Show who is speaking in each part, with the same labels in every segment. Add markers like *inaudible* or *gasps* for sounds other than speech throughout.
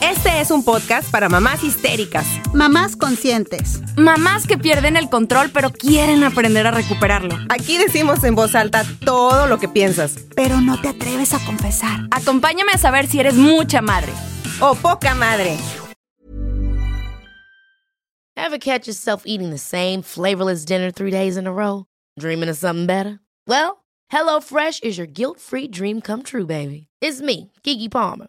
Speaker 1: Este es un podcast para mamás histéricas,
Speaker 2: Mamás conscientes.
Speaker 3: Mamás que pierden el control pero quieren aprender a recuperarlo.
Speaker 1: Aquí decimos en voz alta todo lo que piensas.
Speaker 2: Pero no te atreves a confesar.
Speaker 3: Acompáñame a saber si eres mucha madre.
Speaker 1: O poca madre.
Speaker 4: Ever catch yourself eating the same flavorless dinner three days in a row? Dreaming of something better? Well, HelloFresh is your guilt-free dream come true, baby. It's me, Kiki Palmer.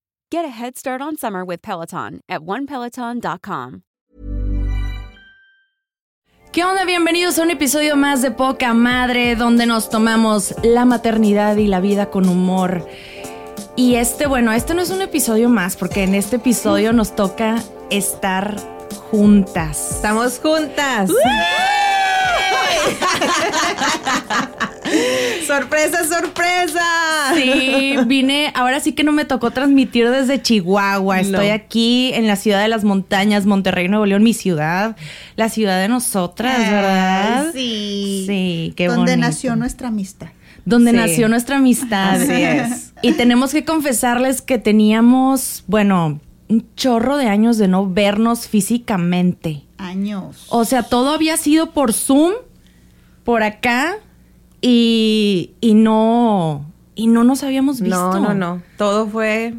Speaker 5: Get a head start on summer with Peloton at onepeloton.com.
Speaker 3: ¿Qué onda? Bienvenidos a un episodio más de Poca Madre, donde nos tomamos la maternidad y la vida con humor. Y este, bueno, este no es un episodio más, porque en este episodio nos toca estar juntas.
Speaker 1: Estamos juntas. *laughs* *laughs* sorpresa, sorpresa.
Speaker 3: Sí, vine, ahora sí que no me tocó transmitir desde Chihuahua. Estoy
Speaker 1: No.
Speaker 3: aquí en la ciudad de las montañas, Monterrey, Nuevo León, mi ciudad, la ciudad de nosotras, ¿verdad?
Speaker 2: Sí.
Speaker 3: Sí, qué
Speaker 2: Donde
Speaker 3: bonito.
Speaker 2: nació nuestra amistad.
Speaker 3: Donde
Speaker 1: Sí.
Speaker 3: nació nuestra amistad.
Speaker 1: Así es.
Speaker 3: Y tenemos que confesarles que teníamos, bueno, un chorro de años de no vernos físicamente.
Speaker 2: Años.
Speaker 3: O sea, todo había sido por Zoom, por acá, y, y no, y no nos habíamos visto.
Speaker 1: No, no, no. Todo fue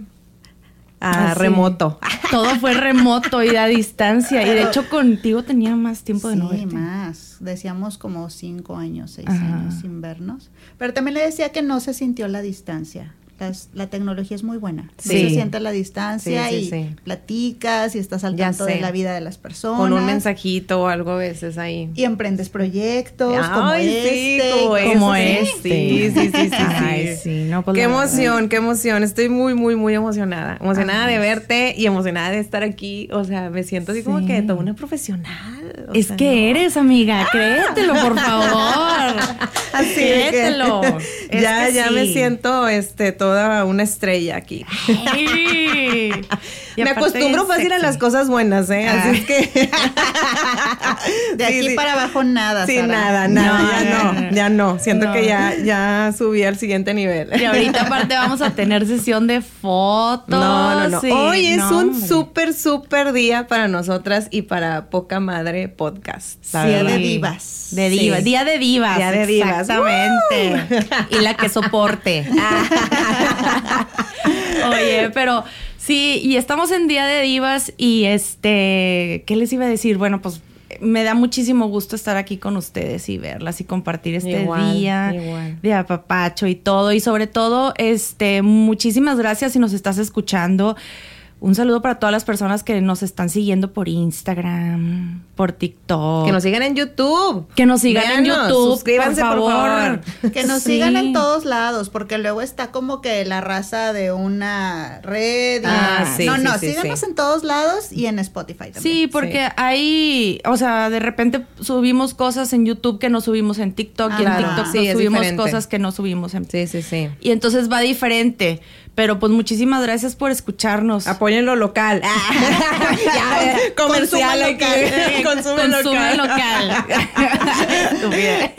Speaker 1: a remoto.
Speaker 3: Todo fue remoto y a distancia. Y de hecho contigo tenía más tiempo de no
Speaker 2: sí,
Speaker 3: verte.
Speaker 2: más. Decíamos como cinco años, seis
Speaker 3: Ajá.
Speaker 2: años sin vernos. Pero también le decía que no se sintió la distancia. Las- la tecnología es muy buena. Sí. Se siente la distancia
Speaker 1: Sí, sí,
Speaker 2: y
Speaker 1: sí.
Speaker 2: platicas y estás al tanto de la vida de las personas.
Speaker 1: Con un mensajito o algo a veces ahí.
Speaker 2: Y emprendes proyectos como
Speaker 1: Ay, sí,
Speaker 2: este.
Speaker 1: como,
Speaker 3: Como
Speaker 1: ese.
Speaker 3: este.
Speaker 1: Sí, sí, sí, sí. *laughs*
Speaker 3: Ay,
Speaker 1: sí.
Speaker 3: sí, no, pues
Speaker 1: qué emoción, qué emoción. Estoy muy, muy, muy emocionada. Emocionada
Speaker 2: Ay,
Speaker 1: de verte y emocionada de estar aquí. O sea, me siento así como que toda una profesional. O
Speaker 3: Es
Speaker 1: sea,
Speaker 3: que
Speaker 1: no.
Speaker 3: eres, amiga, créetelo, por favor. *laughs*
Speaker 1: Así
Speaker 3: créetelo. *laughs*
Speaker 1: que-
Speaker 3: Es
Speaker 1: ya,
Speaker 3: que
Speaker 1: ya
Speaker 3: sí.
Speaker 1: me siento este toda una estrella aquí. *laughs*
Speaker 3: Y
Speaker 1: me acostumbro fácil a las cosas buenas, ¿eh? Así es que. *laughs*
Speaker 2: De aquí
Speaker 1: sí.
Speaker 2: para abajo nada.
Speaker 1: Sí,
Speaker 2: Sara.
Speaker 1: nada, nada,
Speaker 3: No,
Speaker 1: ya
Speaker 3: no,
Speaker 1: ya no. Siento
Speaker 3: No.
Speaker 1: que ya, ya subí al siguiente nivel.
Speaker 3: Y ahorita aparte vamos a tener sesión de fotos.
Speaker 1: No, no, no.
Speaker 3: sí,
Speaker 1: Hoy es
Speaker 3: no,
Speaker 1: un súper, súper día para nosotras y para Poca Madre Podcast.
Speaker 2: Día de divas.
Speaker 3: De divas, día de divas.
Speaker 1: Día de divas.
Speaker 3: Exactamente. y la que soporte. *laughs* *laughs* Oye, pero sí, y estamos en día de divas y este, ¿qué les iba a decir? Bueno, pues me da muchísimo gusto estar aquí con ustedes y verlas y compartir este
Speaker 1: Igual,
Speaker 3: día
Speaker 1: igual.
Speaker 3: de apapacho y todo. Y sobre todo, este, muchísimas gracias si nos estás escuchando. Un saludo para todas las personas que nos están siguiendo por Instagram, por TikTok.
Speaker 1: Que nos sigan en YouTube.
Speaker 3: Que nos sigan en YouTube,
Speaker 1: suscríbanse,
Speaker 3: por
Speaker 1: por
Speaker 3: favor. *laughs*
Speaker 2: Que nos
Speaker 3: Sí.
Speaker 2: sigan en todos lados, porque luego está como que la raza de una red. y-
Speaker 1: Ah, sí,
Speaker 2: no,
Speaker 1: sí,
Speaker 2: no,
Speaker 1: sí,
Speaker 2: síganos
Speaker 1: sí.
Speaker 2: en todos lados y en Spotify también.
Speaker 3: Sí, porque hay, o sea, de repente subimos cosas en YouTube que no subimos en TikTok y en
Speaker 2: Ah,
Speaker 3: TikTok no subimos
Speaker 1: diferente.
Speaker 3: cosas que no subimos en
Speaker 1: Sí, sí, sí.
Speaker 3: Y entonces va diferente. Pero pues muchísimas gracias por escucharnos.
Speaker 1: Apoyen lo local. *laughs* ya, *laughs* comercial
Speaker 2: Consume
Speaker 1: aquí.
Speaker 2: local.
Speaker 1: Consume, *laughs*
Speaker 3: Consume
Speaker 1: local.
Speaker 3: local.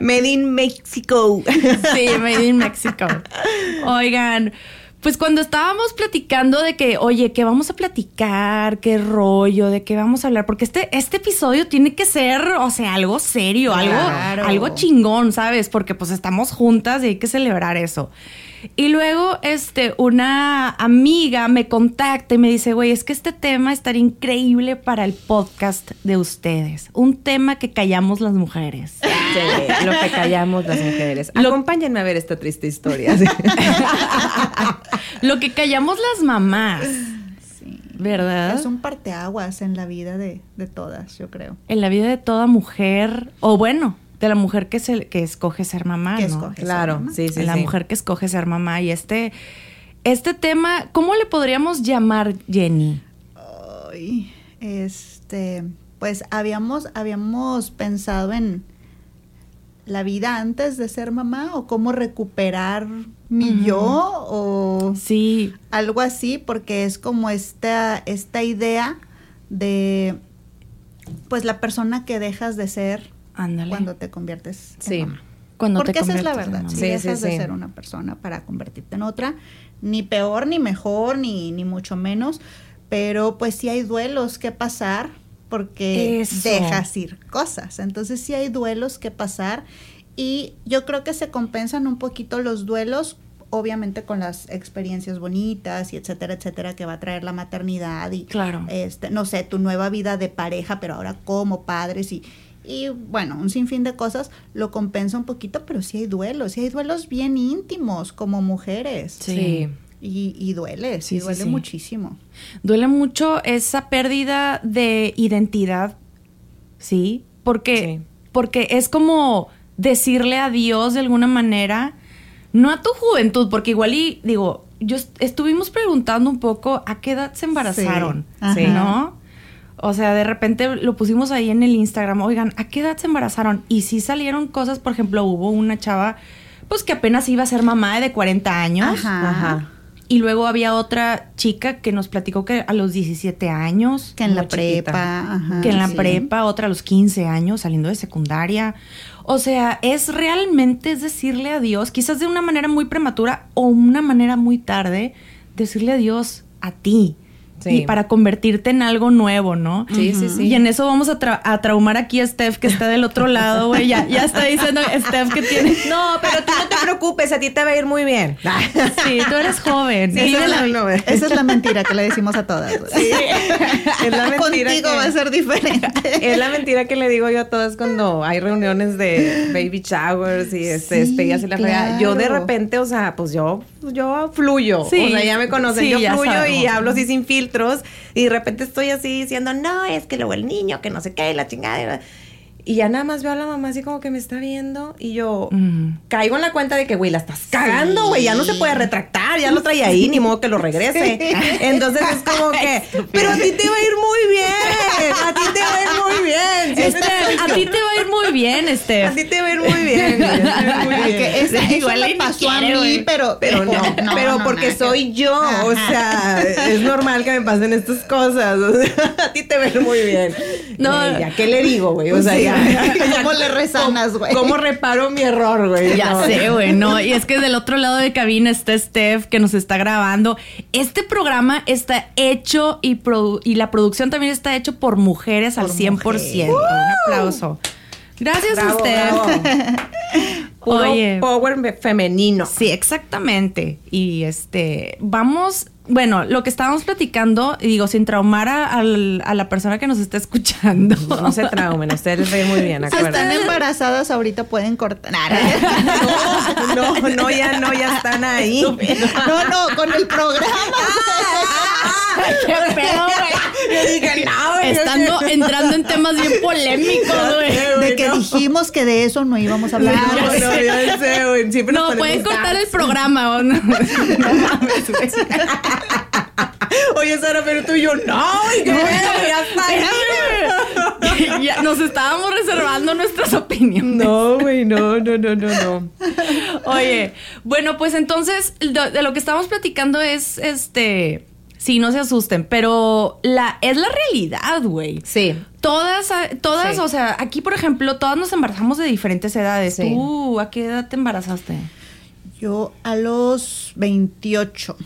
Speaker 1: Made in Mexico.
Speaker 3: Sí, Made in Mexico. Oigan, pues cuando estábamos platicando de que, oye, que vamos a platicar, qué rollo, de qué vamos a hablar, porque este, este episodio tiene que ser, o sea, algo serio,
Speaker 2: Claro.
Speaker 3: algo, algo chingón, ¿sabes? Porque pues estamos juntas y hay que celebrar eso. Y luego, este, una amiga me contacta y me dice, güey, es que este tema estaría increíble para el podcast de ustedes. Un tema que callamos las mujeres.
Speaker 1: Sí, lo que callamos las mujeres. Acompáñenme a ver esta triste historia. *laughs*
Speaker 3: lo que callamos las mamás. ¿Verdad?
Speaker 2: Es un parteaguas en la vida de, de todas, yo creo.
Speaker 3: En la vida de toda mujer, o bueno, de la mujer que se que escoge ser mamá,
Speaker 2: Que
Speaker 3: ¿no?
Speaker 2: escoge
Speaker 1: Claro,
Speaker 2: ser mamá.
Speaker 1: sí, sí,
Speaker 3: la
Speaker 1: sí.
Speaker 3: mujer que escoge ser mamá y este este tema, ¿cómo le podríamos llamar Jenny?
Speaker 2: Ay, este, pues habíamos, habíamos pensado en la vida antes de ser mamá o cómo recuperar mi yo o
Speaker 3: Sí,
Speaker 2: algo así, porque es como esta, esta idea de pues la persona que dejas de ser
Speaker 3: ándale.
Speaker 2: cuando te conviertes en
Speaker 1: Sí.
Speaker 2: mamá.
Speaker 3: Cuando
Speaker 2: Porque
Speaker 3: te
Speaker 2: esa es la verdad. Si
Speaker 1: Sí,
Speaker 2: dejas
Speaker 1: sí,
Speaker 2: de ser una persona para convertirte en otra, ni peor, ni mejor, ni, ni mucho menos. Pero pues sí hay duelos que pasar porque
Speaker 3: Eso.
Speaker 2: dejas ir cosas. Entonces sí hay duelos que pasar. Y yo creo que se compensan un poquito los duelos, obviamente con las experiencias bonitas y etcétera, etcétera, que va a traer la maternidad y
Speaker 3: Claro.
Speaker 2: este, no sé, tu nueva vida de pareja, pero ahora como padres y, y bueno, un sinfín de cosas lo compensa un poquito, pero sí hay duelos, sí hay duelos bien íntimos como mujeres.
Speaker 3: Sí.
Speaker 2: Y, y duele,
Speaker 3: Sí,
Speaker 2: duele
Speaker 3: sí.
Speaker 2: muchísimo.
Speaker 3: Duele mucho esa pérdida de identidad, ¿sí? Porque,
Speaker 1: Sí.
Speaker 3: porque es como decirle adiós de alguna manera, no a tu juventud, porque igual y digo, yo est- estuvimos preguntando un poco a qué edad se embarazaron,
Speaker 2: Sí.
Speaker 3: ¿no? O sea, de repente lo pusimos ahí en el Instagram, oigan, ¿a qué edad se embarazaron? Y sí salieron cosas, por ejemplo, hubo una chava, pues que apenas iba a ser mamá de 40 años.
Speaker 2: Ajá.
Speaker 1: Ajá.
Speaker 3: Y luego había otra chica que nos platicó que a los 17 años.
Speaker 2: Que en la
Speaker 1: chiquita.
Speaker 2: prepa, ajá,
Speaker 3: que en la
Speaker 2: sí.
Speaker 3: prepa, otra a los 15 años, saliendo de secundaria. O sea, es realmente es decirle adiós, quizás de una manera muy prematura o una manera muy tarde, decirle adiós a ti.
Speaker 1: Sí.
Speaker 3: Y para convertirte en algo nuevo, ¿no?
Speaker 1: Sí, sí, sí.
Speaker 3: Y en eso vamos a, tra- a traumar aquí a Steph, que está del otro lado, güey. Ya, ya está diciendo Steph que tiene. *laughs*
Speaker 1: No, pero tú no te preocupes, a ti te va a ir muy bien. *laughs*
Speaker 3: Sí, tú eres joven.
Speaker 1: Sí, esa es
Speaker 3: la
Speaker 2: Esa es la mentira que le decimos a todas. güey. *laughs*
Speaker 1: Es la mentira
Speaker 2: Contigo
Speaker 1: que-
Speaker 2: va a ser diferente.
Speaker 1: Es la mentira que le digo yo a todas cuando hay reuniones de baby showers y este,
Speaker 2: Sí,
Speaker 1: despedidas y la fregada. Yo de
Speaker 2: claro.
Speaker 1: repente, o sea, pues yo, yo fluyo.
Speaker 3: Sí,
Speaker 1: o sea, ya me conocen,
Speaker 3: sí,
Speaker 1: yo fluyo y hablo así sin Y de repente estoy así diciendo, no, es que luego el niño, que no sé qué, la chingada. Y ya nada más veo a la mamá así como que me está viendo y yo
Speaker 3: Mm.
Speaker 1: caigo en la cuenta de que, güey, la estás cagando, güey, ya no se puede retractar, ya lo trae ahí, ni modo que lo *laughs* regrese. Entonces es como que, pero a ti te va a ir muy bien, a ti te va a ir muy bien.
Speaker 3: a ti te va a ir muy bien, este. *laughs*
Speaker 1: va a ti te va a ir muy bien.
Speaker 3: Igual ni
Speaker 2: pasó a mí, pero,
Speaker 1: Pero no, pero
Speaker 2: no,
Speaker 1: porque soy yo, o sea, es normal que me pasen estas cosas, o sea, *laughs* a ti te va a ir muy bien.
Speaker 3: No.
Speaker 1: Ya, ¿qué le digo, güey? O sea,
Speaker 2: sí,
Speaker 1: ya, *laughs* *laughs*
Speaker 2: ¿Cómo le resanas, güey?
Speaker 1: ¿Cómo reparo mi error, güey?
Speaker 3: Ya
Speaker 1: No.
Speaker 3: sé, güey, no. *laughs* Y es que del otro lado de cabina está Steph que nos está grabando. Este programa está hecho y, produ- y la producción también está hecho por mujeres al
Speaker 2: Por
Speaker 3: 100%. Un aplauso. Gracias,
Speaker 1: Bravo,
Speaker 3: Steph.
Speaker 1: bravo. Puro
Speaker 3: Oye.
Speaker 1: power me- femenino.
Speaker 3: Sí, exactamente. Y este, vamos, bueno, lo que estábamos platicando, y digo, sin traumar a, la persona que nos está escuchando.
Speaker 1: No se traumen, ustedes les ven muy bien, *laughs*
Speaker 2: Si están embarazadas ahorita pueden cortar.
Speaker 1: No, *laughs* no, no, ya no, ya están ahí.
Speaker 2: No, no, con el programa. *laughs*
Speaker 3: ¡Qué pedo, güey!
Speaker 1: Yo dije, no, güey, yo
Speaker 3: Estando, entrando en temas bien polémicos, güey.
Speaker 2: De que dijimos que de eso no íbamos a hablar.
Speaker 1: No, no, ya sé, güey. Siempre
Speaker 3: No, pueden cortar el programa. ¿o no? No mames, güey.
Speaker 1: Oye, Sara, pero tú y yo, no, ya está ahí. *laughs*
Speaker 3: Ya nos estábamos reservando nuestras opiniones.
Speaker 1: No, güey, no, no, no, no, no.
Speaker 3: Oye, bueno, pues entonces de, lo que estamos platicando es este. Sí, no se asusten, pero la es la realidad, güey.
Speaker 1: Sí.
Speaker 3: Todas, ah, todas,
Speaker 1: Sí.
Speaker 3: o sea, aquí por ejemplo, todas nos embarazamos de diferentes edades.
Speaker 1: Sí.
Speaker 3: ¿Tú a qué edad te embarazaste?
Speaker 2: Yo a los 28,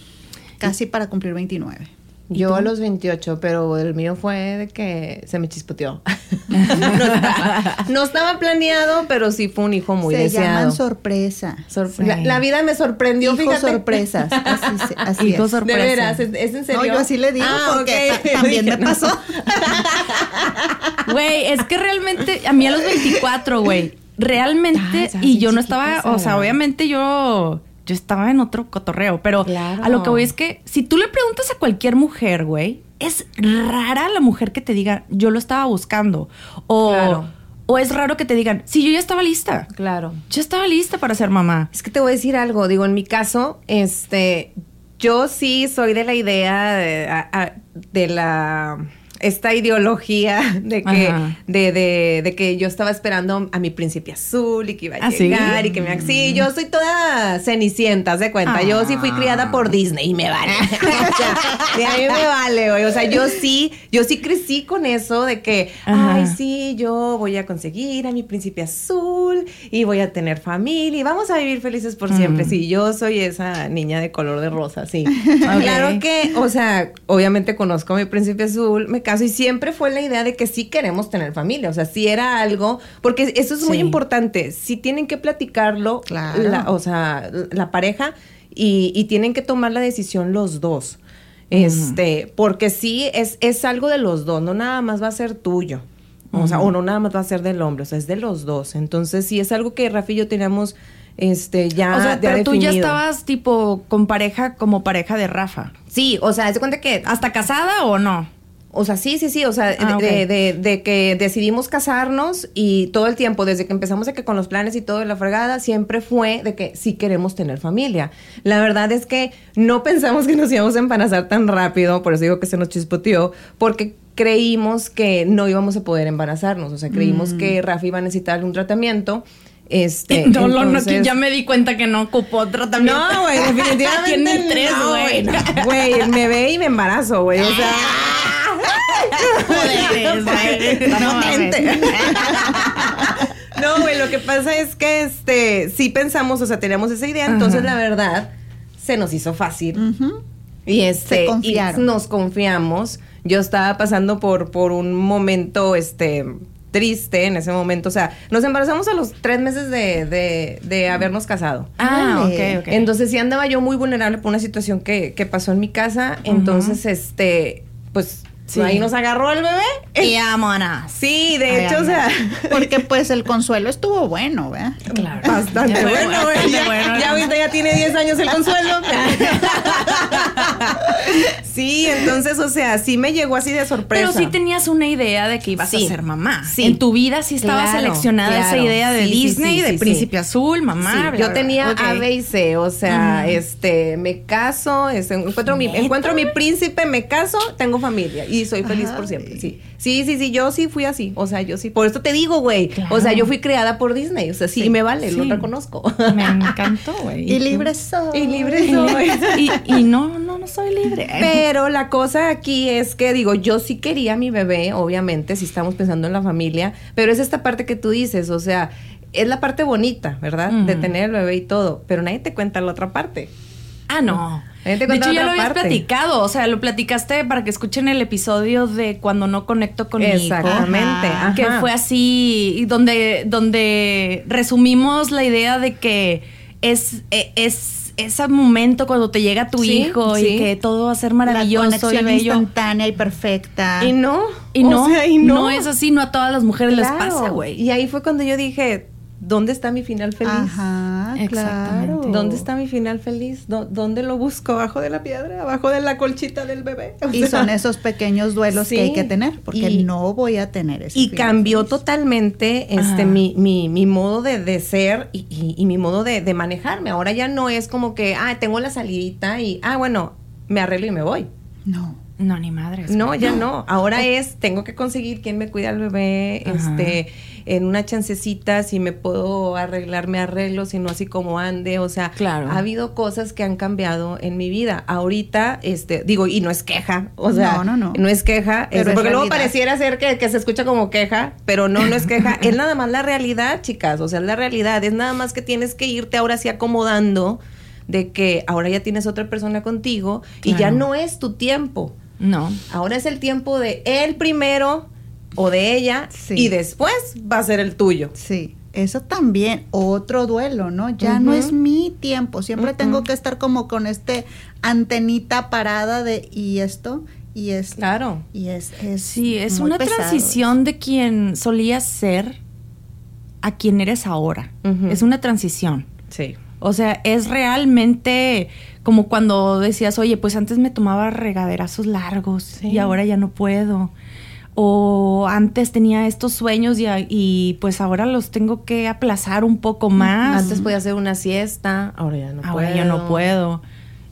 Speaker 2: casi para cumplir 29.
Speaker 1: Yo a los 28, pero el mío fue de que se me chispoteó. *laughs* no, estaba, no estaba planeado, pero sí fue un hijo muy
Speaker 2: Se
Speaker 1: deseado.
Speaker 2: llaman sorpresa.
Speaker 1: Sorpre- la, la vida me sorprendió, fíjate.
Speaker 2: sorpresas. *laughs* Así, se- así
Speaker 3: Hijos
Speaker 2: es.
Speaker 3: sorpresa.
Speaker 1: De veras, ¿es, es en serio?
Speaker 2: No, yo así le digo
Speaker 1: Ah,
Speaker 2: porque también me pasó. *laughs*
Speaker 3: Güey, es que realmente, a mí a los 24, güey, realmente,
Speaker 1: Ay, estás
Speaker 3: y yo no estaba, o sea, obviamente yo, yo estaba en otro cotorreo, pero
Speaker 1: Claro.
Speaker 3: a lo que voy es que si tú le preguntas a cualquier mujer, güey, es rara la mujer que te diga, yo lo estaba buscando, o,
Speaker 1: Claro.
Speaker 3: o es raro que te digan, sí, yo ya estaba lista,
Speaker 1: Claro.
Speaker 3: yo estaba lista para ser mamá.
Speaker 1: Es que te voy a decir algo, digo, en mi caso, este, yo sí soy de la idea de la esta ideología de que de, de, de que yo estaba esperando a mi príncipe azul y que iba a
Speaker 3: ¿Ah, sí?
Speaker 1: llegar y que me sí, yo soy toda cenicienta, de cuenta. Yo sí fui criada por Disney y me vale. *laughs* o sea, de a mí me vale, güey. O sea, yo sí, yo sí crecí con eso de que,
Speaker 3: Ajá.
Speaker 1: ay, sí, yo voy a conseguir a mi príncipe azul y voy a tener familia y vamos a vivir felices por siempre. Sí, yo soy esa niña de color de rosa, sí. *laughs* Claro que, o sea, obviamente conozco a mi príncipe azul, me caso y siempre fue la idea de que sí queremos tener familia, o sea, sí era algo, porque eso es muy importante, sí tienen que platicarlo,
Speaker 2: Claro.
Speaker 1: la- o sea, la pareja y, y tienen que tomar la decisión los dos. Este, porque sí es, es algo de los dos, no nada más va a ser tuyo. O sea, o no nada más va a ser del hombre, o sea, es de los dos. Entonces, sí es algo que Rafa y yo teníamos este ya
Speaker 3: o sea,
Speaker 1: ya
Speaker 3: pero tú ya estabas tipo con pareja como pareja de Rafa.
Speaker 1: Sí, o sea, de cuenta que
Speaker 3: ¿Hasta casada o no?
Speaker 1: O sea, sí, sí, sí, o sea,
Speaker 3: Ah,
Speaker 1: de, de- de que decidimos casarnos y todo el tiempo, desde que empezamos de que con los planes y todo de la fregada, siempre fue de que sí queremos tener familia. La verdad es que no pensamos que nos íbamos a embarazar tan rápido, por eso digo que se nos chispoteó, porque creímos que no íbamos a poder embarazarnos, o sea, creímos
Speaker 3: Mm.
Speaker 1: que Rafa iba a necesitar un tratamiento. Este, *laughs*
Speaker 3: No, no, no,
Speaker 1: entonces-
Speaker 3: ya me di cuenta que no ocupó tratamiento.
Speaker 1: no, güey, definitivamente *laughs*
Speaker 3: Tiene tres,
Speaker 1: no,
Speaker 3: güey.
Speaker 1: no. Güey, me ve y me embarazo, güey. O sea,
Speaker 3: Poderes, güey. *laughs* No
Speaker 1: güey, lo que pasa es que este sí pensamos, o sea, teníamos esa idea, entonces la verdad se nos hizo fácil. Y este y nos confiamos. Yo estaba pasando por por un momento este triste en ese momento, o sea, nos embarazamos a los tres meses de, de, de habernos casado.
Speaker 3: Ah, ok, ok.
Speaker 1: Entonces sí andaba yo muy vulnerable por una situación que, que pasó en mi casa. Entonces, este, pues
Speaker 3: Sí.
Speaker 1: ahí nos agarró el bebé.
Speaker 3: y vámonos.
Speaker 1: Sí, de
Speaker 3: Ay,
Speaker 1: hecho, o sea,
Speaker 2: Porque *laughs* pues el consuelo estuvo bueno, ¿verdad?
Speaker 3: Claro.
Speaker 1: bastante
Speaker 3: Ya,
Speaker 1: bueno, güey.
Speaker 3: bastante
Speaker 1: Ya,
Speaker 3: bueno.
Speaker 1: ya ahorita ya tiene 10 años el consuelo. *laughs* sí, entonces, o sea, sí me llegó así de sorpresa.
Speaker 3: Pero sí tenías una idea de que ibas
Speaker 1: Sí.
Speaker 3: a ser mamá.
Speaker 1: Sí.
Speaker 3: En tu vida sí estaba
Speaker 1: Claro,
Speaker 3: seleccionada esa idea de
Speaker 1: Sí,
Speaker 3: Disney,
Speaker 1: sí,
Speaker 3: de
Speaker 1: sí,
Speaker 3: Príncipe
Speaker 1: sí.
Speaker 3: Azul, mamá.
Speaker 1: Sí,
Speaker 3: bla,
Speaker 1: yo tenía
Speaker 3: Ok.
Speaker 1: A, B y C, o sea, este, me caso, este, encuentro mi, encuentro mi príncipe, me caso, tengo familia y soy feliz por siempre, sí. Sí, sí, sí, yo sí fui así, o sea, yo sí, por esto te digo, güey, o sea, yo fui creada por Disney, o sea, sí, me vale, lo reconozco.
Speaker 3: Me encantó, güey. *laughs*
Speaker 2: Y libre soy.
Speaker 1: y libre soy.
Speaker 3: Y, y no, no, no soy libre.
Speaker 1: Pero la cosa aquí es que digo, yo sí quería a mi bebé, obviamente, si estamos pensando en la familia, pero es esta parte que tú dices, o sea, es la parte bonita, ¿verdad? De tener el bebé y todo, pero nadie te cuenta la otra parte.
Speaker 3: Ah, no. De hecho, ya lo habías
Speaker 1: parte.
Speaker 3: platicado. O sea, lo platicaste para que escuchen el episodio de cuando no conecto con mi hijo.
Speaker 1: Exactamente,
Speaker 2: Ajá.
Speaker 3: Que
Speaker 1: ajá.
Speaker 3: fue así, y donde, donde resumimos la idea de que es, e- es ese momento cuando te llega tu
Speaker 1: Sí,
Speaker 3: hijo
Speaker 1: sí.
Speaker 3: y que todo va a ser
Speaker 2: La
Speaker 3: maravilloso y
Speaker 2: conexión
Speaker 3: bello.
Speaker 2: instantánea y perfecta.
Speaker 1: Y no.
Speaker 3: Y
Speaker 1: o
Speaker 3: no,
Speaker 1: sea, y
Speaker 3: no. es así, no a todas las mujeres les
Speaker 1: Claro.
Speaker 3: pasa, güey.
Speaker 1: Y ahí fue cuando yo dije, ¿dónde está mi final feliz?
Speaker 2: Ajá,
Speaker 3: Exactamente.
Speaker 2: claro.
Speaker 1: ¿Dónde está mi final feliz? ¿Dó- ¿Dónde lo busco? ¿Abajo de la piedra? ¿Abajo de la colchita del bebé? *laughs* O
Speaker 2: Y
Speaker 1: sea,
Speaker 2: son esos pequeños duelos
Speaker 1: Sí.
Speaker 2: que hay que tener, porque
Speaker 1: Y-
Speaker 2: no voy a tener ese
Speaker 1: Y
Speaker 2: final
Speaker 1: cambió
Speaker 2: feliz.
Speaker 1: totalmente este mi, mi, mi modo de, de ser y, y- y mi modo de, de manejarme. Ahora ya no es como que, ah, tengo la salidita y, ah, bueno, me arreglo y me voy.
Speaker 2: No.
Speaker 3: No, ni madres.
Speaker 1: No, ya no. *laughs* Ahora es, tengo que conseguir quien me cuida al bebé,
Speaker 3: Ajá.
Speaker 1: este, en una chancecita, si me puedo arreglar, me arreglo, si no así como ande. O sea,
Speaker 3: Claro.
Speaker 1: ha habido cosas que han cambiado en mi vida. Ahorita, este, digo, y no es queja, o sea,
Speaker 2: No, no, no.
Speaker 1: no es queja,
Speaker 2: Pero es
Speaker 1: porque luego pareciera ser que, que se escucha como queja, pero no, no es queja, *laughs* es nada más la realidad, chicas, o sea, es la realidad, es nada más que tienes que irte ahora sí acomodando de que ahora ya tienes otra persona contigo y ya no es tu tiempo.
Speaker 3: No.
Speaker 1: Ahora es el tiempo de él primero o de ella
Speaker 2: Sí.
Speaker 1: y después va a ser el tuyo.
Speaker 2: Sí, eso también, otro duelo, ¿no? Ya no es mi tiempo, siempre tengo que estar como con este antenita parada de y esto y es
Speaker 1: Claro.
Speaker 2: y es, es
Speaker 3: Sí, es
Speaker 2: muy
Speaker 3: una
Speaker 2: pesado.
Speaker 3: transición de quien solías ser a quien eres ahora. Es una transición.
Speaker 1: Sí.
Speaker 3: O sea, es realmente como cuando decías, oye, pues antes me tomaba regaderazos largos
Speaker 1: Sí.
Speaker 3: y ahora ya no puedo. O antes tenía estos sueños y, y, pues ahora los tengo que aplazar un poco más.
Speaker 1: Antes podía hacer una siesta, ahora ya no
Speaker 3: ahora
Speaker 1: puedo.
Speaker 3: ya no puedo.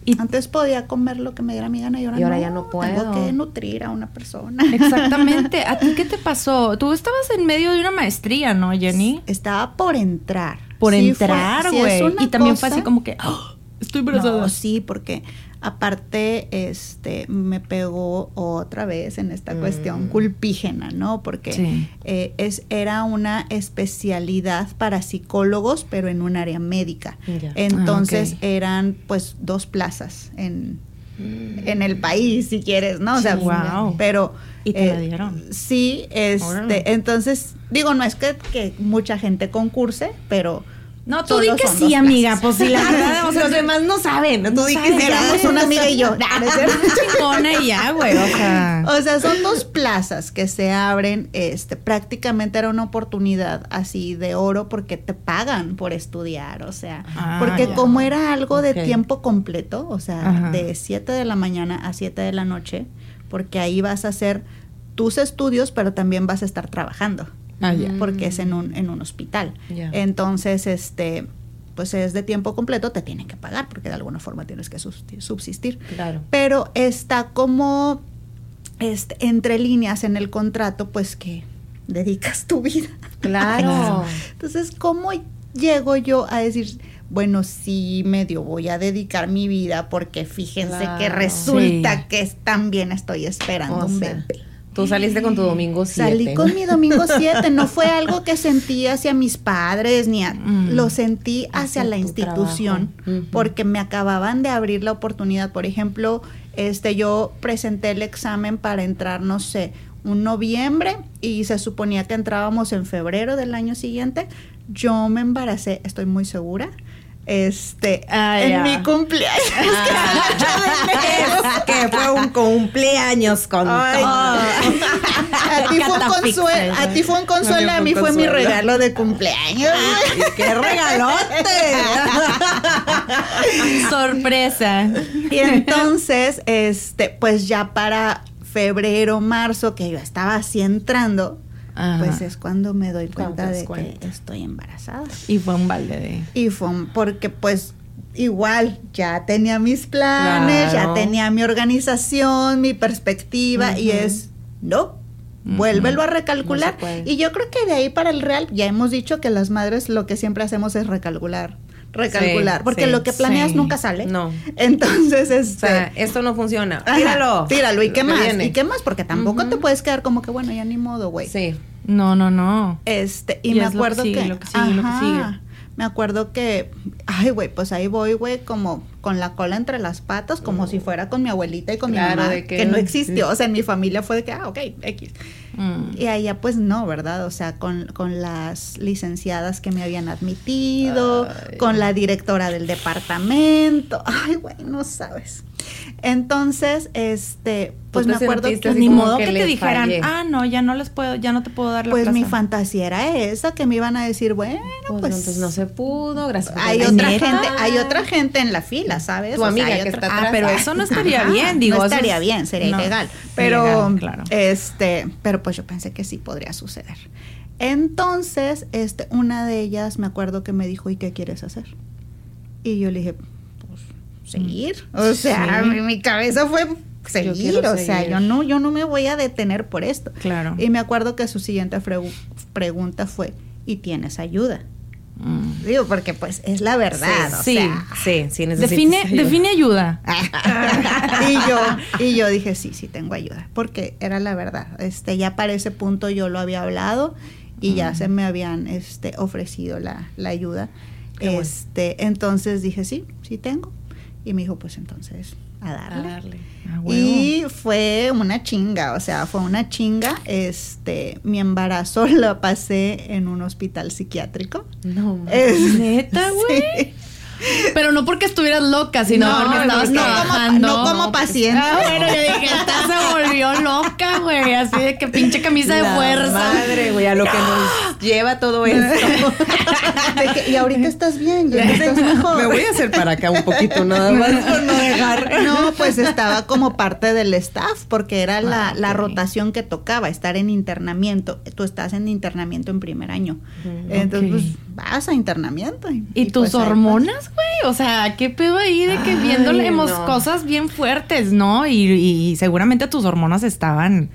Speaker 3: Y
Speaker 2: Antes podía comer lo que me diera mi gana y ahora,
Speaker 1: Y ahora
Speaker 2: no,
Speaker 1: ya no puedo.
Speaker 2: Tengo que nutrir a una persona. *laughs*
Speaker 3: exactamente, *laughs* ¿a ti qué te pasó? Tú estabas en medio de una maestría, ¿no, Jenny?
Speaker 2: Estaba por entrar.
Speaker 3: Por
Speaker 2: Sí
Speaker 3: entrar, güey. y también fue así como que, ¡Ah! estoy embarazada.
Speaker 2: No, sí, porque aparte, este, me pegó otra vez en esta cuestión culpígena, ¿no? Porque
Speaker 3: Sí.
Speaker 2: eh, es, era una especialidad para psicólogos, pero en un área médica. Entonces
Speaker 3: Ah, ok.
Speaker 2: eran pues dos plazas en, en el país, si quieres, ¿no? O sea,
Speaker 3: Sí, wow.
Speaker 2: pero...
Speaker 3: Y te la
Speaker 2: eh,
Speaker 3: dieron.
Speaker 2: Sí, este, entonces, digo, no es que, que mucha gente concurse, pero...
Speaker 3: No, tú di que sí,
Speaker 2: dos
Speaker 3: amiga, pues si la *laughs* verdad, o sea,
Speaker 1: Los demás no saben. Tú
Speaker 3: No
Speaker 1: di que sí.
Speaker 2: Éramos *laughs* una amiga y yo.
Speaker 3: Chingona y ya, güey, o sea.
Speaker 2: O sea, son dos plazas que se abren, este, prácticamente era una oportunidad así de oro porque te pagan por estudiar, o sea,
Speaker 3: Ah,
Speaker 2: porque
Speaker 3: ya.
Speaker 2: como era algo de tiempo completo, o sea,
Speaker 3: Ajá.
Speaker 2: de 7 de la mañana a 7 de la noche, porque ahí vas a hacer tus estudios, pero también vas a estar trabajando,
Speaker 3: Ah, ya.
Speaker 2: porque es en un, en un hospital. Entonces, este, pues es de tiempo completo, te tienen que pagar, porque de alguna forma tienes que subsistir-
Speaker 1: Claro.
Speaker 2: pero está como este, entre líneas en el contrato, pues que dedicas tu vida.
Speaker 1: Claro.
Speaker 2: Entonces, ¿cómo llego yo a decir, bueno, sí, medio voy a dedicar mi vida porque fíjense que resulta
Speaker 3: Sí.
Speaker 2: que también estoy esperando
Speaker 1: O
Speaker 2: un bebé?
Speaker 1: Tú saliste con tu domingo 7.
Speaker 2: Salí con mi domingo 7, no fue algo que sentí hacia mis padres, ni a-
Speaker 3: Mm.
Speaker 2: lo sentí
Speaker 1: Hacia
Speaker 2: hacia la
Speaker 1: tu
Speaker 2: institución, porque me acababan de abrir la oportunidad. Por ejemplo, este, yo presenté el examen para entrar, no sé, un noviembre y se suponía que entrábamos en febrero del año siguiente. Yo me embaracé, estoy muy segura. Este,
Speaker 3: Ah,
Speaker 2: en mi cumpleaños.
Speaker 1: Es *laughs* que fue un cumpleaños con
Speaker 2: Ay,
Speaker 1: todo. *laughs*
Speaker 2: A ti fue un consuelo, a ti fue un consuelo,
Speaker 1: A
Speaker 2: a
Speaker 1: mí fue
Speaker 2: mi regalo de cumpleaños.
Speaker 1: Y ¡Qué regalote! *laughs*
Speaker 3: Sorpresa.
Speaker 2: Y entonces, este, pues ya para febrero, marzo, que yo estaba así entrando,
Speaker 3: Ajá.
Speaker 2: pues es cuando me doy cuenta de
Speaker 1: cuenta.
Speaker 2: que estoy embarazada.
Speaker 3: Y fue un balde de.
Speaker 2: Y fue un- porque pues igual ya tenía mis planes,
Speaker 1: Claro.
Speaker 2: ya tenía mi organización, mi perspectiva y es, no, vuélvelo a recalcular.
Speaker 1: No
Speaker 2: y yo creo que de ahí para el real, ya hemos dicho que las madres lo que siempre hacemos es recalcular, recalcular,
Speaker 1: Sí,
Speaker 2: porque
Speaker 1: sí,
Speaker 2: lo que planeas
Speaker 3: sí.
Speaker 2: nunca sale.
Speaker 1: No.
Speaker 2: Entonces,
Speaker 1: O
Speaker 2: este...
Speaker 1: sea, esto no funciona.
Speaker 2: Ajá,
Speaker 1: Tíralo.
Speaker 2: Tíralo. ¿Y qué más?
Speaker 1: viene.
Speaker 2: ¿Y qué más? Porque tampoco te puedes quedar como que, bueno, ya ni modo, güey.
Speaker 1: Sí.
Speaker 3: No, no, no.
Speaker 2: Este, y
Speaker 3: Y
Speaker 2: me
Speaker 3: es lo que
Speaker 2: acuerdo
Speaker 3: sigue,
Speaker 2: que.
Speaker 3: lo que sigue, lo que sigue.
Speaker 2: Me acuerdo que. Ay, güey, pues ahí voy, güey, como con la cola entre las patas, como si fuera con mi abuelita y con
Speaker 1: Claro,
Speaker 2: mi mamá.
Speaker 1: de
Speaker 2: Que,
Speaker 1: que-
Speaker 2: no existió. O sea, en mi familia fue de que, ah, ok, X.
Speaker 3: Mm.
Speaker 2: Y allá, pues no, ¿verdad? O sea, con, con las licenciadas que me habían admitido,
Speaker 1: Ay.
Speaker 2: con la directora del departamento. Ay, güey, no sabes. Entonces, este, pues me acuerdo que
Speaker 3: ni modo
Speaker 1: que
Speaker 3: que, te dijeran,
Speaker 1: fallé.
Speaker 3: ah, no, ya no les puedo, ya no te puedo dar la
Speaker 2: Pues mi
Speaker 3: plaza".
Speaker 2: fantasía era esa, que me iban a decir, bueno,
Speaker 1: Pues,
Speaker 2: pues,
Speaker 1: entonces no se pudo, gracias.
Speaker 2: hay otra
Speaker 3: ¿Neta?
Speaker 2: gente, hay otra gente en la fila, ¿sabes?
Speaker 1: Tu
Speaker 2: O
Speaker 1: amiga que
Speaker 2: otra-
Speaker 1: está
Speaker 3: Ah, pero eso no estaría
Speaker 2: Ajá,
Speaker 3: bien, digo.
Speaker 2: no estaría
Speaker 3: es-
Speaker 2: bien, sería
Speaker 3: no,
Speaker 2: ilegal. Pero,
Speaker 3: ilegal, claro.
Speaker 2: este, pero pues yo pensé que sí podría suceder. Entonces, este, una de ellas me acuerdo que me dijo, ¿y qué quieres hacer? Y yo le dije, seguir. O sea,
Speaker 3: Sí.
Speaker 2: mi, mi cabeza fue seguir. o sea,
Speaker 1: seguir.
Speaker 2: yo no, yo no me voy a detener por esto.
Speaker 3: Claro.
Speaker 2: Y me acuerdo que su siguiente pregunta fue, ¿y tienes ayuda?
Speaker 3: Mm.
Speaker 2: Digo, porque pues es la verdad. o
Speaker 3: Sí,
Speaker 2: sea,
Speaker 1: Sí, sí,
Speaker 3: Define,
Speaker 1: ayuda.
Speaker 3: define ayuda. *laughs*
Speaker 2: y yo y yo dije sí sí tengo ayuda porque era la verdad este ya para ese punto yo lo había hablado y ya se me habían este ofrecido la, la ayuda
Speaker 1: Qué bueno.
Speaker 2: este entonces dije sí sí tengo Y me dijo, pues entonces, a darle.
Speaker 1: darle.
Speaker 3: Ah, huevo.
Speaker 2: Y fue una chinga, o sea, fue una chinga. Este, mi embarazo *laughs* lo pasé en un hospital psiquiátrico.
Speaker 1: No,
Speaker 2: Es-
Speaker 3: ¿Neta, *laughs* güey?
Speaker 2: Sí.
Speaker 3: Pero no porque estuvieras loca, sino
Speaker 2: No,
Speaker 3: porque estabas
Speaker 2: no como-
Speaker 3: trabajando.
Speaker 2: no como paciente.
Speaker 3: Ah, bueno, yo dije, esta se volvió loca, güey. Así de que pinche camisa de
Speaker 1: La
Speaker 3: fuerza.
Speaker 1: Madre, güey, a lo que nos *gasps* lleva todo esto. *laughs*
Speaker 2: Que, y ahorita estás bien, ya estás mejor.
Speaker 1: Me voy a hacer para acá un poquito nada más por no dejar.
Speaker 2: No, *laughs* pues estaba como parte del staff, porque era la,
Speaker 3: Ah,
Speaker 2: la rotación que tocaba, estar en internamiento. Tú estás en internamiento en primer año. Entonces,
Speaker 3: ok.
Speaker 2: pues vas a internamiento. Y,
Speaker 3: ¿Y tus
Speaker 2: pues,
Speaker 3: hormonas, güey? O sea, ¿qué pedo ahí de que
Speaker 1: Ay,
Speaker 3: viéndolemos
Speaker 1: no.
Speaker 3: cosas bien fuertes, ¿no? Y, y seguramente tus hormonas estaban...